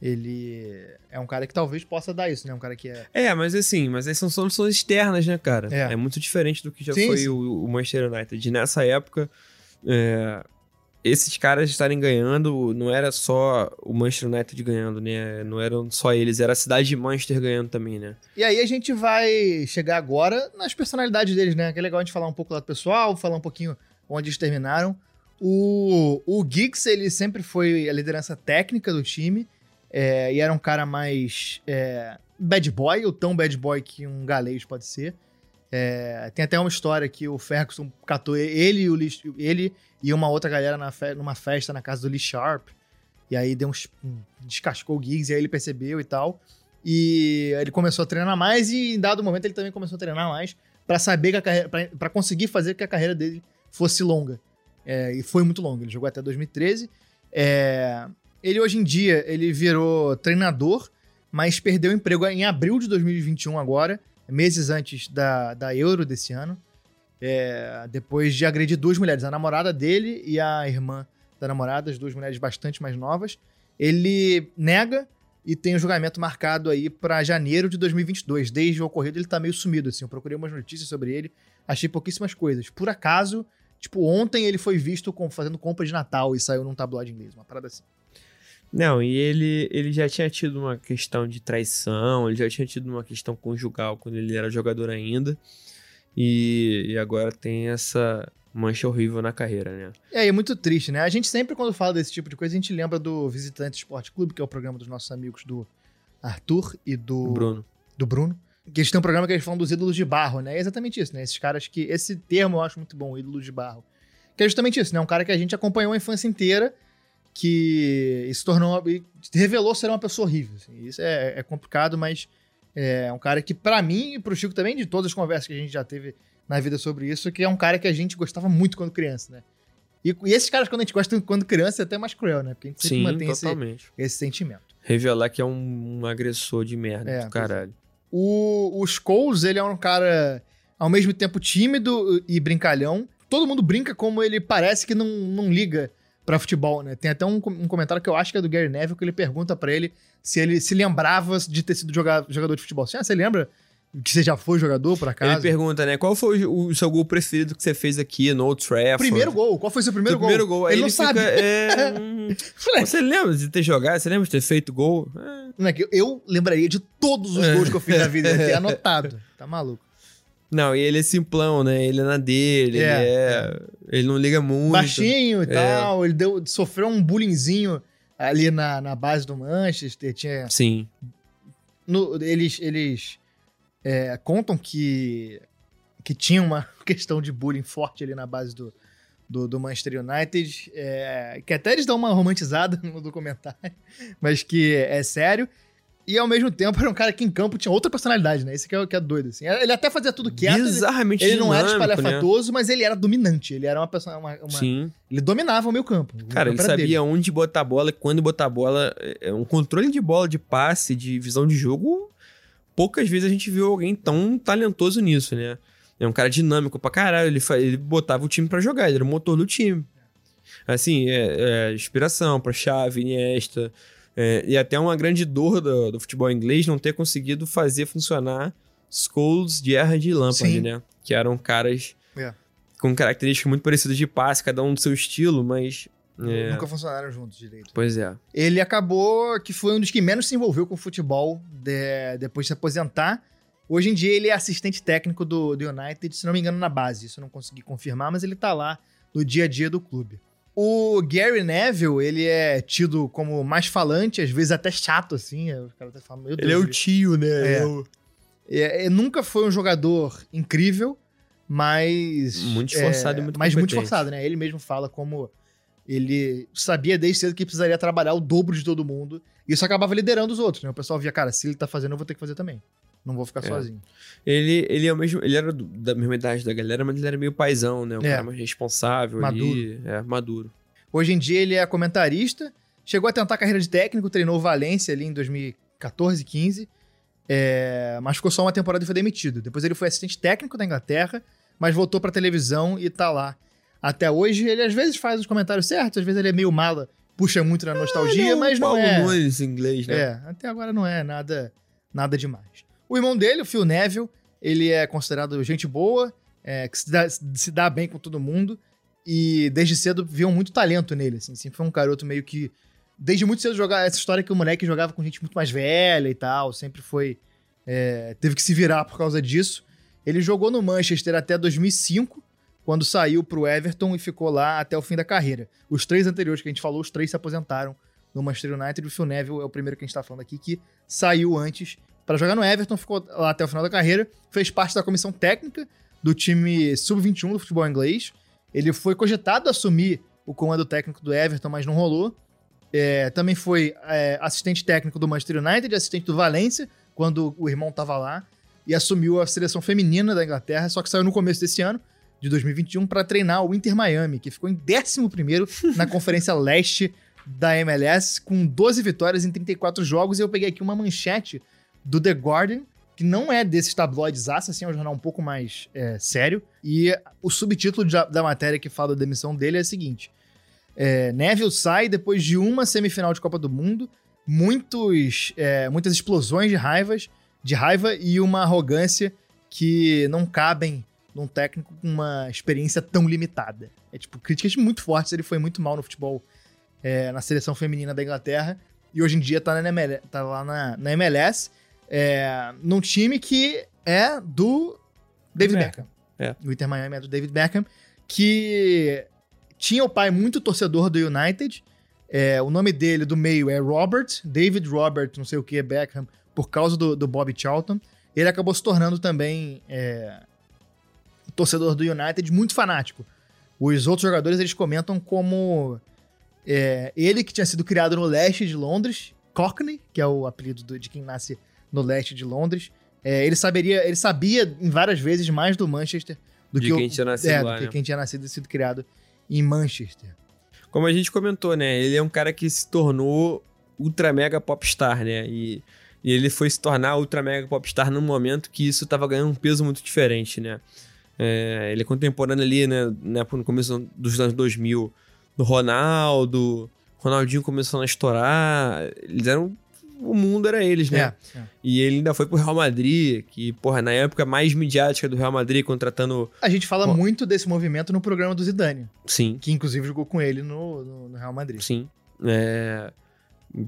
Speaker 2: Ele é um cara que talvez possa dar isso, né? Um cara que é.
Speaker 3: É, mas assim, mas essas são soluções externas, né, cara?
Speaker 2: É.
Speaker 3: É, muito diferente do que já
Speaker 2: Sim,
Speaker 3: foi
Speaker 2: sim.
Speaker 3: O, o Manchester United. Nessa época, é, esses caras estarem ganhando, não era só o Manchester United ganhando, né? Não eram só eles, era a cidade de Manchester ganhando também, né?
Speaker 2: E aí a gente vai chegar agora nas personalidades deles, né? Que é legal a gente falar um pouco lá do pessoal, falar um pouquinho onde eles terminaram. O, o ele sempre foi a liderança técnica do time. é, e era um cara mais é, bad boy, ou tão bad boy que um galês pode ser. É, tem até uma história que o Ferguson catou ele e, o Lee, ele e uma outra galera na fe- numa festa na casa do Lee Sharp. E aí deu um- descascou o Giggs, e aí ele percebeu e tal. E ele começou a treinar mais e em dado momento ele também começou a treinar mais pra saber que a carreira, pra conseguir fazer que a carreira dele fosse longa. É, e foi muito longa. Ele jogou até 2013. É, ele hoje em dia ele virou treinador, mas perdeu o emprego em abril de 2021 agora, meses antes da, da Euro desse ano. É, depois de agredir duas mulheres, a namorada dele e a irmã da namorada, as duas mulheres bastante mais novas. Ele nega e tem o julgamento marcado aí pra janeiro de 2022. Desde o ocorrido, ele tá meio sumido, assim. Eu procurei umas notícias sobre ele, achei pouquíssimas coisas. Por acaso, tipo, ontem ele foi visto com- fazendo compra de Natal e saiu num tabloide inglês, uma parada assim.
Speaker 3: Não, e ele, ele já tinha tido uma questão de traição, ele já tinha tido uma questão conjugal quando ele era jogador ainda. E, e agora tem essa mancha horrível na carreira, né?
Speaker 2: E aí, é muito triste, né? A gente sempre, quando fala desse tipo de coisa, a gente lembra do Visitante Esporte Clube, que é o programa dos nossos amigos do Arthur e do
Speaker 3: Bruno.
Speaker 2: do Bruno. Que eles têm um programa que eles falam dos ídolos de barro, né? É exatamente isso, né? Esses caras que. Esse termo eu acho muito bom, ídolos de barro. Que é justamente isso, né? Um cara que a gente acompanhou a infância inteira, que se tornou. e revelou ser uma pessoa horrível. assim. Isso é, é complicado, mas É um cara que, pra mim e pro Chico também, de todas as conversas que a gente já teve na vida sobre isso, que é um cara que a gente gostava muito quando criança, né? E, e esses caras, quando a gente gosta quando criança, é até mais cruel, né? Porque a gente sempre
Speaker 3: Sim,
Speaker 2: mantém esse, esse sentimento.
Speaker 3: Revelar que é um, um agressor de merda
Speaker 2: É,
Speaker 3: do
Speaker 2: é.
Speaker 3: caralho.
Speaker 2: O, o Scholes, ele é um cara ao mesmo tempo tímido e brincalhão. Todo mundo brinca como ele parece que não, não liga pra futebol, né? Tem até um, um comentário que eu acho que é do Gary Neville, que ele pergunta pra ele se ele se lembrava de ter sido joga- jogador de futebol. Assim, ah, você lembra que você já foi jogador, por acaso?
Speaker 3: Ele pergunta, né? Qual foi o, o seu gol preferido que você fez aqui no Old Trafford?
Speaker 2: Primeiro gol. Qual foi o seu primeiro
Speaker 3: Seu
Speaker 2: gol?
Speaker 3: primeiro gol.
Speaker 2: Ele,
Speaker 3: ele,
Speaker 2: não
Speaker 3: fica,
Speaker 2: sabe.
Speaker 3: é, hum,
Speaker 2: Moleque,
Speaker 3: você lembra de ter jogado? Você lembra de ter feito gol? É.
Speaker 2: moleque, eu, eu lembraria de todos os gols que eu fiz na vida. Ele é anotado. Tá maluco.
Speaker 3: Não, e ele é simplão, né? Ele é na dele,
Speaker 2: É,
Speaker 3: ele é... Ele não liga muito.
Speaker 2: Baixinho e
Speaker 3: É.
Speaker 2: tal. Ele deu, sofreu um bullyingzinho ali na, na base do Manchester. Tinha
Speaker 3: Sim.
Speaker 2: no- eles eles é, contam que, que tinha uma questão de bullying forte ali na base do, do, do Manchester United, é, que até eles dão uma romantizada no documentário, mas que é sério. E ao mesmo tempo era um cara que em campo tinha outra personalidade, né? Esse que é, que é doido, assim. Ele até fazia tudo quieto. Ele,
Speaker 3: Bizarramente
Speaker 2: ele não era
Speaker 3: né?
Speaker 2: espalhafatoso, mas ele era dominante. Ele era uma pessoa. Uma, uma-
Speaker 3: Sim.
Speaker 2: ele dominava o meio campo. O
Speaker 3: Cara, ele sabia
Speaker 2: dele.
Speaker 3: onde botar a bola e quando botar a bola. É um controle de bola, de passe, de visão de jogo. Poucas vezes a gente viu alguém tão talentoso nisso, né? É um cara dinâmico pra caralho. Ele, ele botava o time pra jogar, ele era o motor do time. Assim, é, é inspiração pra Xavi, Iniesta. É, e até uma grande dor do, do futebol inglês não ter conseguido fazer funcionar Scholes, Gerrard e Lampard,
Speaker 2: Sim.
Speaker 3: né? Que eram caras
Speaker 2: É.
Speaker 3: com características muito parecidas de passe, cada um do seu estilo, mas... é,
Speaker 2: Nunca funcionaram juntos direito.
Speaker 3: Pois é.
Speaker 2: Ele acabou que foi um dos que menos se envolveu com o futebol de- depois de se aposentar. Hoje em dia ele é assistente técnico do, do United, se não me engano, na base. Isso eu não consegui confirmar, mas ele tá lá no dia a dia do clube. O Gary Neville, ele é tido como mais falante, às vezes até chato, assim. Os caras até falam, meu Deus.
Speaker 3: Ele é o tio, né?
Speaker 2: É.
Speaker 3: É o-
Speaker 2: É, é, nunca foi um jogador incrível, mas.
Speaker 3: Muito esforçado
Speaker 2: é,
Speaker 3: e muito
Speaker 2: Mas muito esforçado, né? Ele mesmo fala como ele sabia desde cedo que precisaria trabalhar o dobro de todo mundo. E isso acabava liderando os outros, né? O pessoal via, cara, se ele tá fazendo, eu vou ter que fazer também. Não vou ficar
Speaker 3: É.
Speaker 2: sozinho.
Speaker 3: Ele, ele é o mesmo. Ele era da mesma idade da galera, mas ele era meio paizão, né? O
Speaker 2: É.
Speaker 3: cara mais responsável ali. É, maduro.
Speaker 2: Hoje em dia ele é comentarista, chegou a tentar carreira de técnico, treinou Valência ali em 2014, 15, é, mas ficou só uma temporada e foi demitido. Depois ele foi assistente técnico da Inglaterra, mas voltou pra televisão e tá lá. Até hoje ele às vezes faz os comentários certos, às vezes ele é meio mala, puxa muito na nostalgia,
Speaker 3: Ele é um
Speaker 2: mas não
Speaker 3: Paulo
Speaker 2: é...
Speaker 3: Nunes em inglês, né?
Speaker 2: É, até agora não é nada, nada demais. O irmão dele, o Phil Neville, ele é considerado gente boa, é, que se dá, se dá bem com todo mundo, e desde cedo viam muito talento nele, assim, sempre foi um garoto meio que... Desde muito cedo jogar essa história que o moleque jogava com gente muito mais velha e tal, sempre foi... é, teve que se virar por causa disso. Ele jogou no Manchester até 2005, quando saiu pro Everton e ficou lá até o fim da carreira. Os três anteriores que a gente falou, os três se aposentaram no Manchester United. O Phil Neville é o primeiro que a gente tá falando aqui, que saiu antes para jogar no Everton, ficou lá até o final da carreira, fez parte da comissão técnica do time sub-21 do futebol inglês. Ele foi cogitado a assumir o comando técnico do Everton, mas não rolou. É, também foi é, assistente técnico do Manchester United, assistente do Valência, quando o irmão tava lá, e assumiu a seleção feminina da Inglaterra, só que saiu no começo desse ano, de 2021, para treinar o Inter Miami, que ficou em 11 na Conferência Leste da MLS, com 12 vitórias em 34 jogos. E eu peguei aqui uma manchete do The Guardian, que não é desses tabloides aço, assim, é um jornal um pouco mais é, sério. E o subtítulo da, da matéria que fala da demissão dele é o seguinte: é, Neville sai depois de uma semifinal de Copa do Mundo, muitos, é, muitas explosões de raivas, de raiva e uma arrogância que não cabem num técnico com uma experiência tão limitada. É tipo, críticas muito fortes, ele foi muito mal no futebol é, na seleção feminina da Inglaterra e hoje em dia tá, na tá lá na, na MLS, é, num time que é do David Beckham.
Speaker 3: É.
Speaker 2: O Inter Miami é do David Beckham, que tinha o pai muito torcedor do United. É, o nome dele do meio é Robert, David Robert, não sei o que, Beckham, por causa do, do Bob Charlton. Ele acabou se tornando também é, torcedor do United muito fanático. Os outros jogadores eles comentam como é, ele que tinha sido criado no leste de Londres, Cockney, que é o apelido do- de quem nasce no leste de Londres. É, ele, saberia, ele sabia em várias vezes mais do Manchester do
Speaker 3: De
Speaker 2: que,
Speaker 3: quem
Speaker 2: o,
Speaker 3: tinha nascido
Speaker 2: é,
Speaker 3: lá,
Speaker 2: do que
Speaker 3: né?
Speaker 2: quem tinha nascido e sido criado em Manchester.
Speaker 3: Como a gente comentou, né? Ele é um cara que se tornou ultra mega popstar, né? E, e ele foi se tornar ultra mega popstar num momento que isso tava ganhando um peso muito diferente, né? É, ele é contemporâneo ali, né? né, No começo dos anos 2000, do Ronaldo. Ronaldinho começando a estourar. Eles eram. O mundo era eles, né?
Speaker 2: É, é.
Speaker 3: E ele ainda foi pro Real Madrid, que, porra, na época mais midiática do Real Madrid, contratando.
Speaker 2: A gente fala
Speaker 3: Ó.
Speaker 2: muito desse movimento no programa do Zidane,
Speaker 3: Sim,
Speaker 2: que inclusive jogou com ele no, no- no Real Madrid.
Speaker 3: sim. É.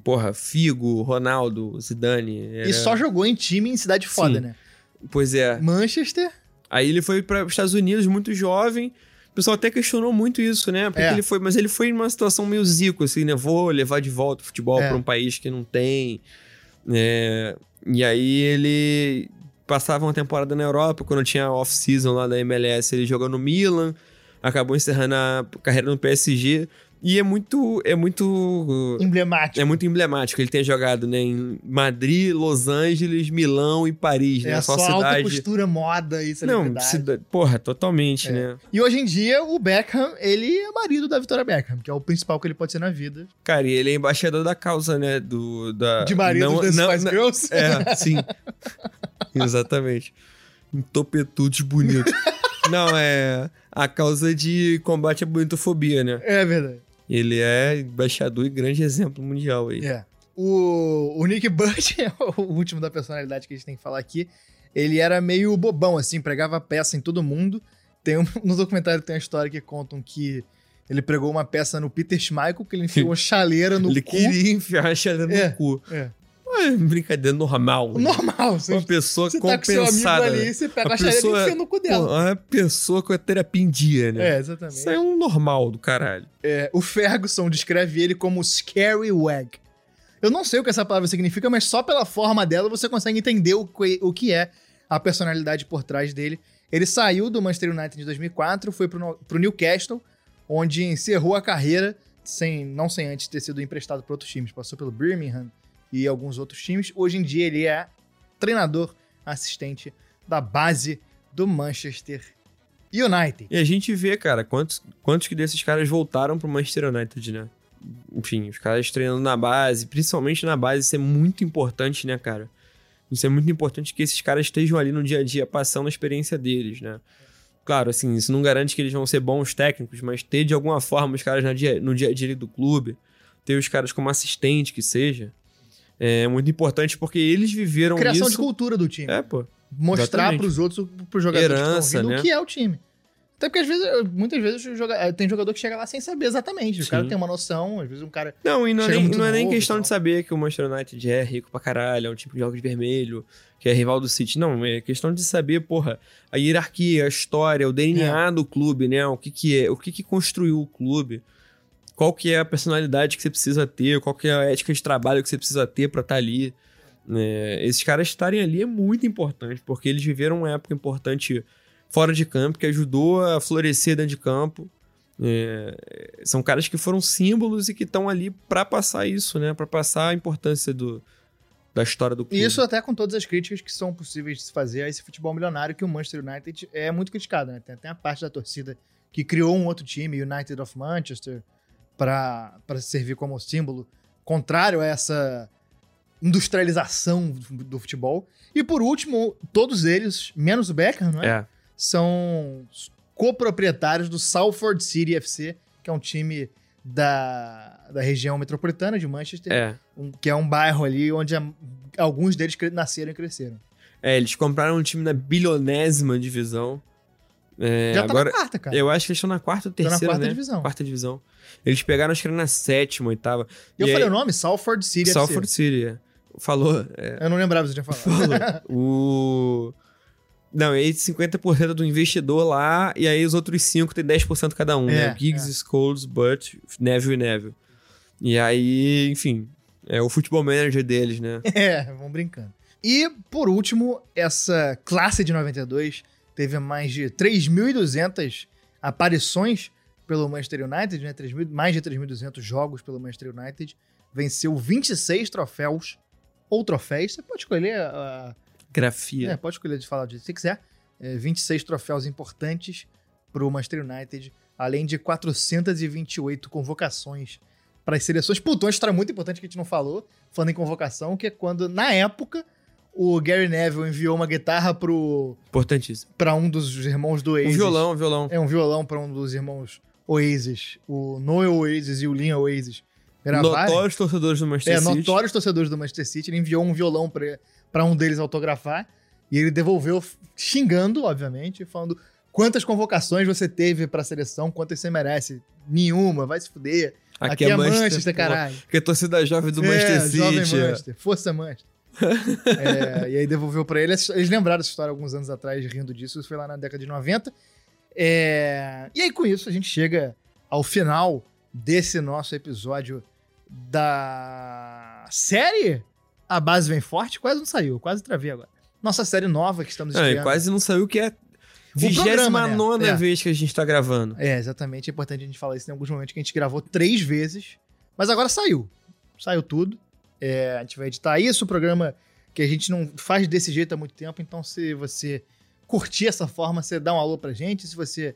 Speaker 3: Porra, Figo, Ronaldo, Zidane. era-
Speaker 2: E só jogou em time em cidade foda,
Speaker 3: Sim.
Speaker 2: né?
Speaker 3: Pois é.
Speaker 2: Manchester,
Speaker 3: Aí ele foi para os Estados Unidos muito jovem. O pessoal até questionou muito isso, né? Porque
Speaker 2: É.
Speaker 3: ele foi, mas ele foi numa situação meio zico, assim, né? Vou levar de volta o futebol
Speaker 2: É.
Speaker 3: para um país que não tem. É, E aí ele passava uma temporada na Europa, quando tinha off-season lá da MLS, ele jogou no Milan, acabou encerrando a carreira no PSG. E é muito. É muito.
Speaker 2: emblemático.
Speaker 3: É muito emblemático. Ele tem jogado né, em Madrid, Los Angeles, Milão e Paris,
Speaker 2: É,
Speaker 3: né?
Speaker 2: só alta costura, moda e
Speaker 3: Não,
Speaker 2: celebridade.
Speaker 3: cida- porra, totalmente,
Speaker 2: É.
Speaker 3: né?
Speaker 2: E hoje em dia, o Beckham, ele é marido da Victoria Beckham, que é o principal que ele pode ser na vida.
Speaker 3: Cara, e ele é embaixador da causa, né? Do, da,
Speaker 2: De marido
Speaker 3: não,
Speaker 2: das
Speaker 3: não, não-
Speaker 2: Girls.
Speaker 3: É, sim. Exatamente. Um topetude bonito. não, é a causa de combate à bonitofobia, né?
Speaker 2: É verdade.
Speaker 3: Ele é embaixador e grande exemplo mundial aí.
Speaker 2: É. O, o Nick Butt, é o último da personalidade que a gente tem que falar aqui, ele era meio bobão, assim, pregava peça em todo mundo. Tem um, no documentário tem uma história que contam que ele pregou uma peça no Peter Schmeichel, que ele enfiou chaleira no
Speaker 3: ele
Speaker 2: cu.
Speaker 3: queria enfiar a chaleira
Speaker 2: É,
Speaker 3: no cu.
Speaker 2: É.
Speaker 3: Brincadeira normal. né?
Speaker 2: Normal, você,
Speaker 3: Uma pessoa
Speaker 2: você tá com seu amigo
Speaker 3: compensada.
Speaker 2: ali, você pega a,
Speaker 3: A pessoa-
Speaker 2: e enfia no cu dela.
Speaker 3: Uma pessoa com a terapia em dia, né?
Speaker 2: é, exatamente.
Speaker 3: Isso é um normal do caralho.
Speaker 2: É, o Ferguson descreve ele como Scary Wag. Eu não sei o que essa palavra significa, mas só pela forma dela você consegue entender o que, o que é a personalidade por trás dele. Ele saiu do Manchester United em 2004, foi pro, pro Newcastle, onde encerrou a carreira, sem, não sem antes ter sido emprestado para outros times. Passou pelo Birmingham e alguns outros times. Hoje em dia ele é treinador assistente da base do Manchester United.
Speaker 3: E a gente vê, cara, quantos, quantos que desses caras voltaram pro Manchester United, né? Enfim, os caras treinando na base, principalmente na base, isso é muito importante, né, cara? Isso é muito importante que esses caras estejam ali no dia a dia, passando a experiência deles, né? Claro, assim, isso não garante que eles vão ser bons técnicos, mas ter de alguma forma os caras no dia, no dia a dia do clube, ter os caras como assistente que seja, é muito importante porque eles viveram
Speaker 2: Criação
Speaker 3: isso.
Speaker 2: de cultura do time.
Speaker 3: É, pô.
Speaker 2: mostrar
Speaker 3: Exatamente.
Speaker 2: pros outros, pros jogadores que
Speaker 3: Herança, né?
Speaker 2: o que é o time. Até porque às vezes, muitas vezes joga- eh, tem jogador que chega lá sem saber exatamente. O
Speaker 3: Sim.
Speaker 2: cara tem uma noção, às vezes um cara.
Speaker 3: Não, e não é, nem, não é nem questão de saber que o Manchester United é rico pra caralho, é um time de jogos de vermelho, que é rival do City. Não, é questão de saber, porra, a hierarquia, a história, o DNA do clube, né? O que que é, o que que construiu o clube. Qual que é a personalidade que você precisa ter, qual que é a ética de trabalho que você precisa ter pra estar ali. né? esses caras estarem ali é muito importante, porque eles viveram uma época importante fora de campo, que ajudou a florescer dentro de campo. É, são caras que foram símbolos e que estão ali pra passar isso, né? Pra passar a importância do, da história do clube.
Speaker 2: Isso até com todas as críticas que são possíveis de se fazer a esse futebol milionário que o Manchester United é muito criticado, né? Tem até a parte da torcida que criou um outro time, United of Manchester, para servir como símbolo contrário a essa industrialização do do futebol. E por último, todos eles, menos o Beckham, não é?
Speaker 3: É.
Speaker 2: são coproprietários do Salford City FC, que é um time da, da região metropolitana de Manchester,
Speaker 3: É.
Speaker 2: um- que é um bairro ali onde a- alguns deles nasceram e cresceram.
Speaker 3: É, eles compraram um time na bilionésima divisão. É,
Speaker 2: Já tá
Speaker 3: agora,
Speaker 2: na quarta, cara.
Speaker 3: eu acho que eles estão na quarta ou
Speaker 2: Tá na
Speaker 3: terceira,
Speaker 2: quarta
Speaker 3: né?
Speaker 2: divisão.
Speaker 3: Quarta divisão. Eles pegaram, acho que era na sétima, oitava.
Speaker 2: E eu
Speaker 3: E
Speaker 2: falei
Speaker 3: aí-
Speaker 2: o nome? Salford City
Speaker 3: Salford
Speaker 2: FC.
Speaker 3: City. é. Falou. é.
Speaker 2: Eu não lembrava se eu tinha falado.
Speaker 3: o... Não, e aí 50% do investidor lá, e aí os outros 5 tem 10% cada um,
Speaker 2: É,
Speaker 3: né? Giggs,
Speaker 2: é.
Speaker 3: Scholes, Butt, Neville e Neville. E aí, enfim, é o futebol manager deles, né?
Speaker 2: é, vamos brincando. E, por último, essa classe de 92 teve mais de 3.200 aparições pelo Manchester United, né? 3.000 mais de 3.200 jogos pelo Manchester United. Venceu 26 troféus ou troféus. Você pode escolher a.
Speaker 3: Grafia.
Speaker 2: É, pode escolher de falar que você quiser. É, 26 troféus importantes para o Manchester United, além de 428 convocações para as seleções. Puta, uma história muito importante que a gente não falou, falando em convocação, que é quando, na época, o Gary Neville enviou uma guitarra pro
Speaker 3: Importantíssimo.
Speaker 2: para um dos irmãos do
Speaker 3: Um
Speaker 2: Oasis.
Speaker 3: violão, um violão.
Speaker 2: É um violão para um dos irmãos Oasis, o Noel Oasis e o Liam Oasis.
Speaker 3: Notórios torcedores do Manchester
Speaker 2: É,
Speaker 3: City.
Speaker 2: notórios torcedores do Manchester City. Ele enviou um violão pra- pra um deles autografar. E ele devolveu xingando, obviamente, falando quantas convocações você teve pra seleção, quantas você merece. Nenhuma, vai se fuder. Aqui, é Manchester,
Speaker 3: pô.
Speaker 2: caralho.
Speaker 3: Que é torcida jovem do
Speaker 2: é,
Speaker 3: Manchester City.
Speaker 2: jovem Manchester. Força Manchester. É, e aí devolveu pra ele. Eles lembraram essa história alguns anos atrás, rindo disso. Isso foi lá na década de 90. É, e aí, com isso, a gente chega ao final desse nosso episódio da série A Base Vem Forte. Quase não saiu, quase travei agora. Nossa série nova que estamos
Speaker 3: e
Speaker 2: estreando.
Speaker 3: quase não saiu que é
Speaker 2: O programa, né?
Speaker 3: 29
Speaker 2: É.
Speaker 3: vez que a gente tá gravando.
Speaker 2: É, exatamente. É importante a gente falar isso em alguns momentos que a gente gravou três vezes. Mas agora saiu. Saiu tudo. É, a gente vai editar isso, o programa que a gente não faz desse jeito há muito tempo. Então, se você curtir essa forma, você dá um alô pra gente. Se você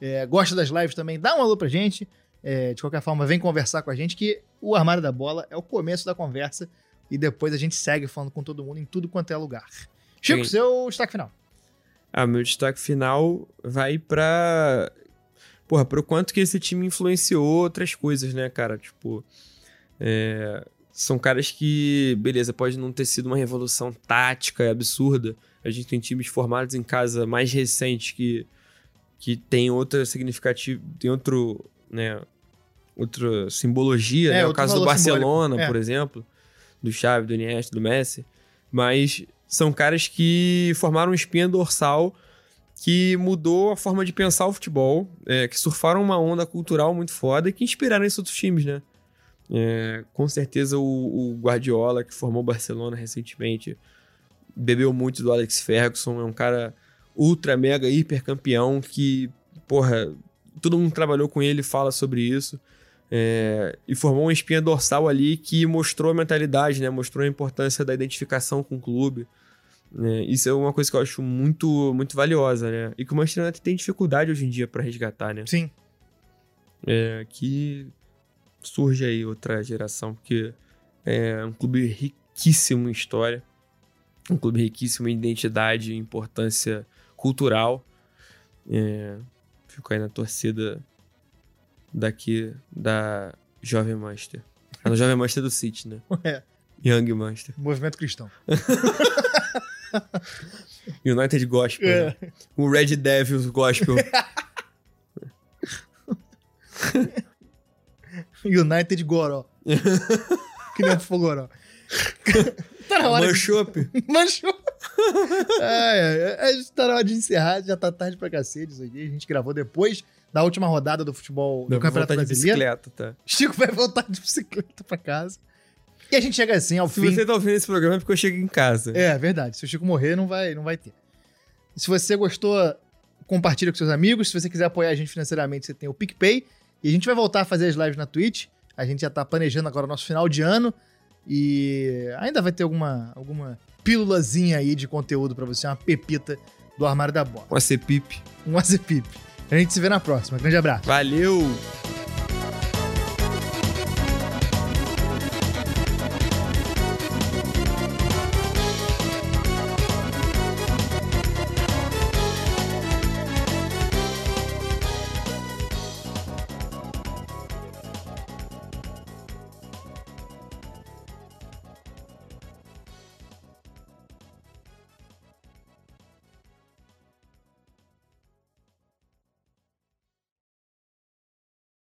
Speaker 2: é, gosta das lives também, dá um alô pra gente. É, de qualquer forma, vem conversar com a gente, que o Armário da Bola é o começo da conversa. E depois a gente segue falando com todo mundo em tudo quanto é lugar. Chico,
Speaker 3: Sim.
Speaker 2: seu destaque final.
Speaker 3: Ah, meu destaque final vai pra. Porra, pro quanto que esse time influenciou outras coisas, né, cara? Tipo. é, São caras que, beleza, pode não ter sido uma revolução tática e absurda. A gente tem times formados em casa mais recentes que, que tem outra significativa. Tem outro. né? Outra simbologia,
Speaker 2: É,
Speaker 3: né? O caso do Barcelona.
Speaker 2: É.
Speaker 3: por exemplo. Do Xavi, do Iniesta, do Messi. Mas são caras que formaram um espinha dorsal que mudou a forma de pensar o futebol, é, que surfaram uma onda cultural muito foda e que inspiraram esses outros times, né? É, com certeza o, o Guardiola, que formou o Barcelona recentemente, bebeu muito do Alex Ferguson, é um cara ultra, mega, hiper campeão que, porra, todo mundo que trabalhou com ele fala sobre isso. É, e formou uma espinha dorsal ali que mostrou a mentalidade, né? Mostrou a importância da identificação com o clube. né? isso é uma coisa que eu acho muito, muito valiosa, né? E que o Manchester United tem dificuldade hoje em dia para resgatar, né?
Speaker 2: Sim.
Speaker 3: É, que surge aí outra geração, porque é um clube riquíssimo em história, um clube riquíssimo em identidade e importância cultural. É, fico aí na torcida daqui da Jovem Master. Ah, no Jovem Master do City, né?
Speaker 2: É.
Speaker 3: Young Master.
Speaker 2: Movimento cristão.
Speaker 3: United Gospel.
Speaker 2: É.
Speaker 3: né? O Red Devils Gospel.
Speaker 2: United Goró. que nem o Goró. tá na hora. de-
Speaker 3: Manchope.
Speaker 2: Manchou. é, é, é, tá na hora de encerrar, já tá tarde pra cacete isso aqui. A gente gravou depois da última rodada do futebol do
Speaker 3: Não,
Speaker 2: Campeonato
Speaker 3: voltar de
Speaker 2: Brasileiro.
Speaker 3: bicicleta, tá?
Speaker 2: Chico vai voltar de bicicleta pra casa. E a gente chega assim ao
Speaker 3: Se
Speaker 2: fim.
Speaker 3: você tá ouvindo esse programa é porque eu chego em casa.
Speaker 2: É, verdade. Se o Chico morrer, não vai, não vai ter. Se você gostou, compartilha com seus amigos. Se você quiser apoiar a gente financeiramente, você tem o PicPay. E a gente vai voltar a fazer as lives na Twitch. A gente já tá planejando agora o nosso final de ano. E ainda vai ter alguma, alguma pílulazinha aí de conteúdo pra você, uma pepita do armário da bola.
Speaker 3: Com a Cepip.
Speaker 2: Um ACPIP. A gente se vê na próxima. Grande abraço.
Speaker 3: Valeu!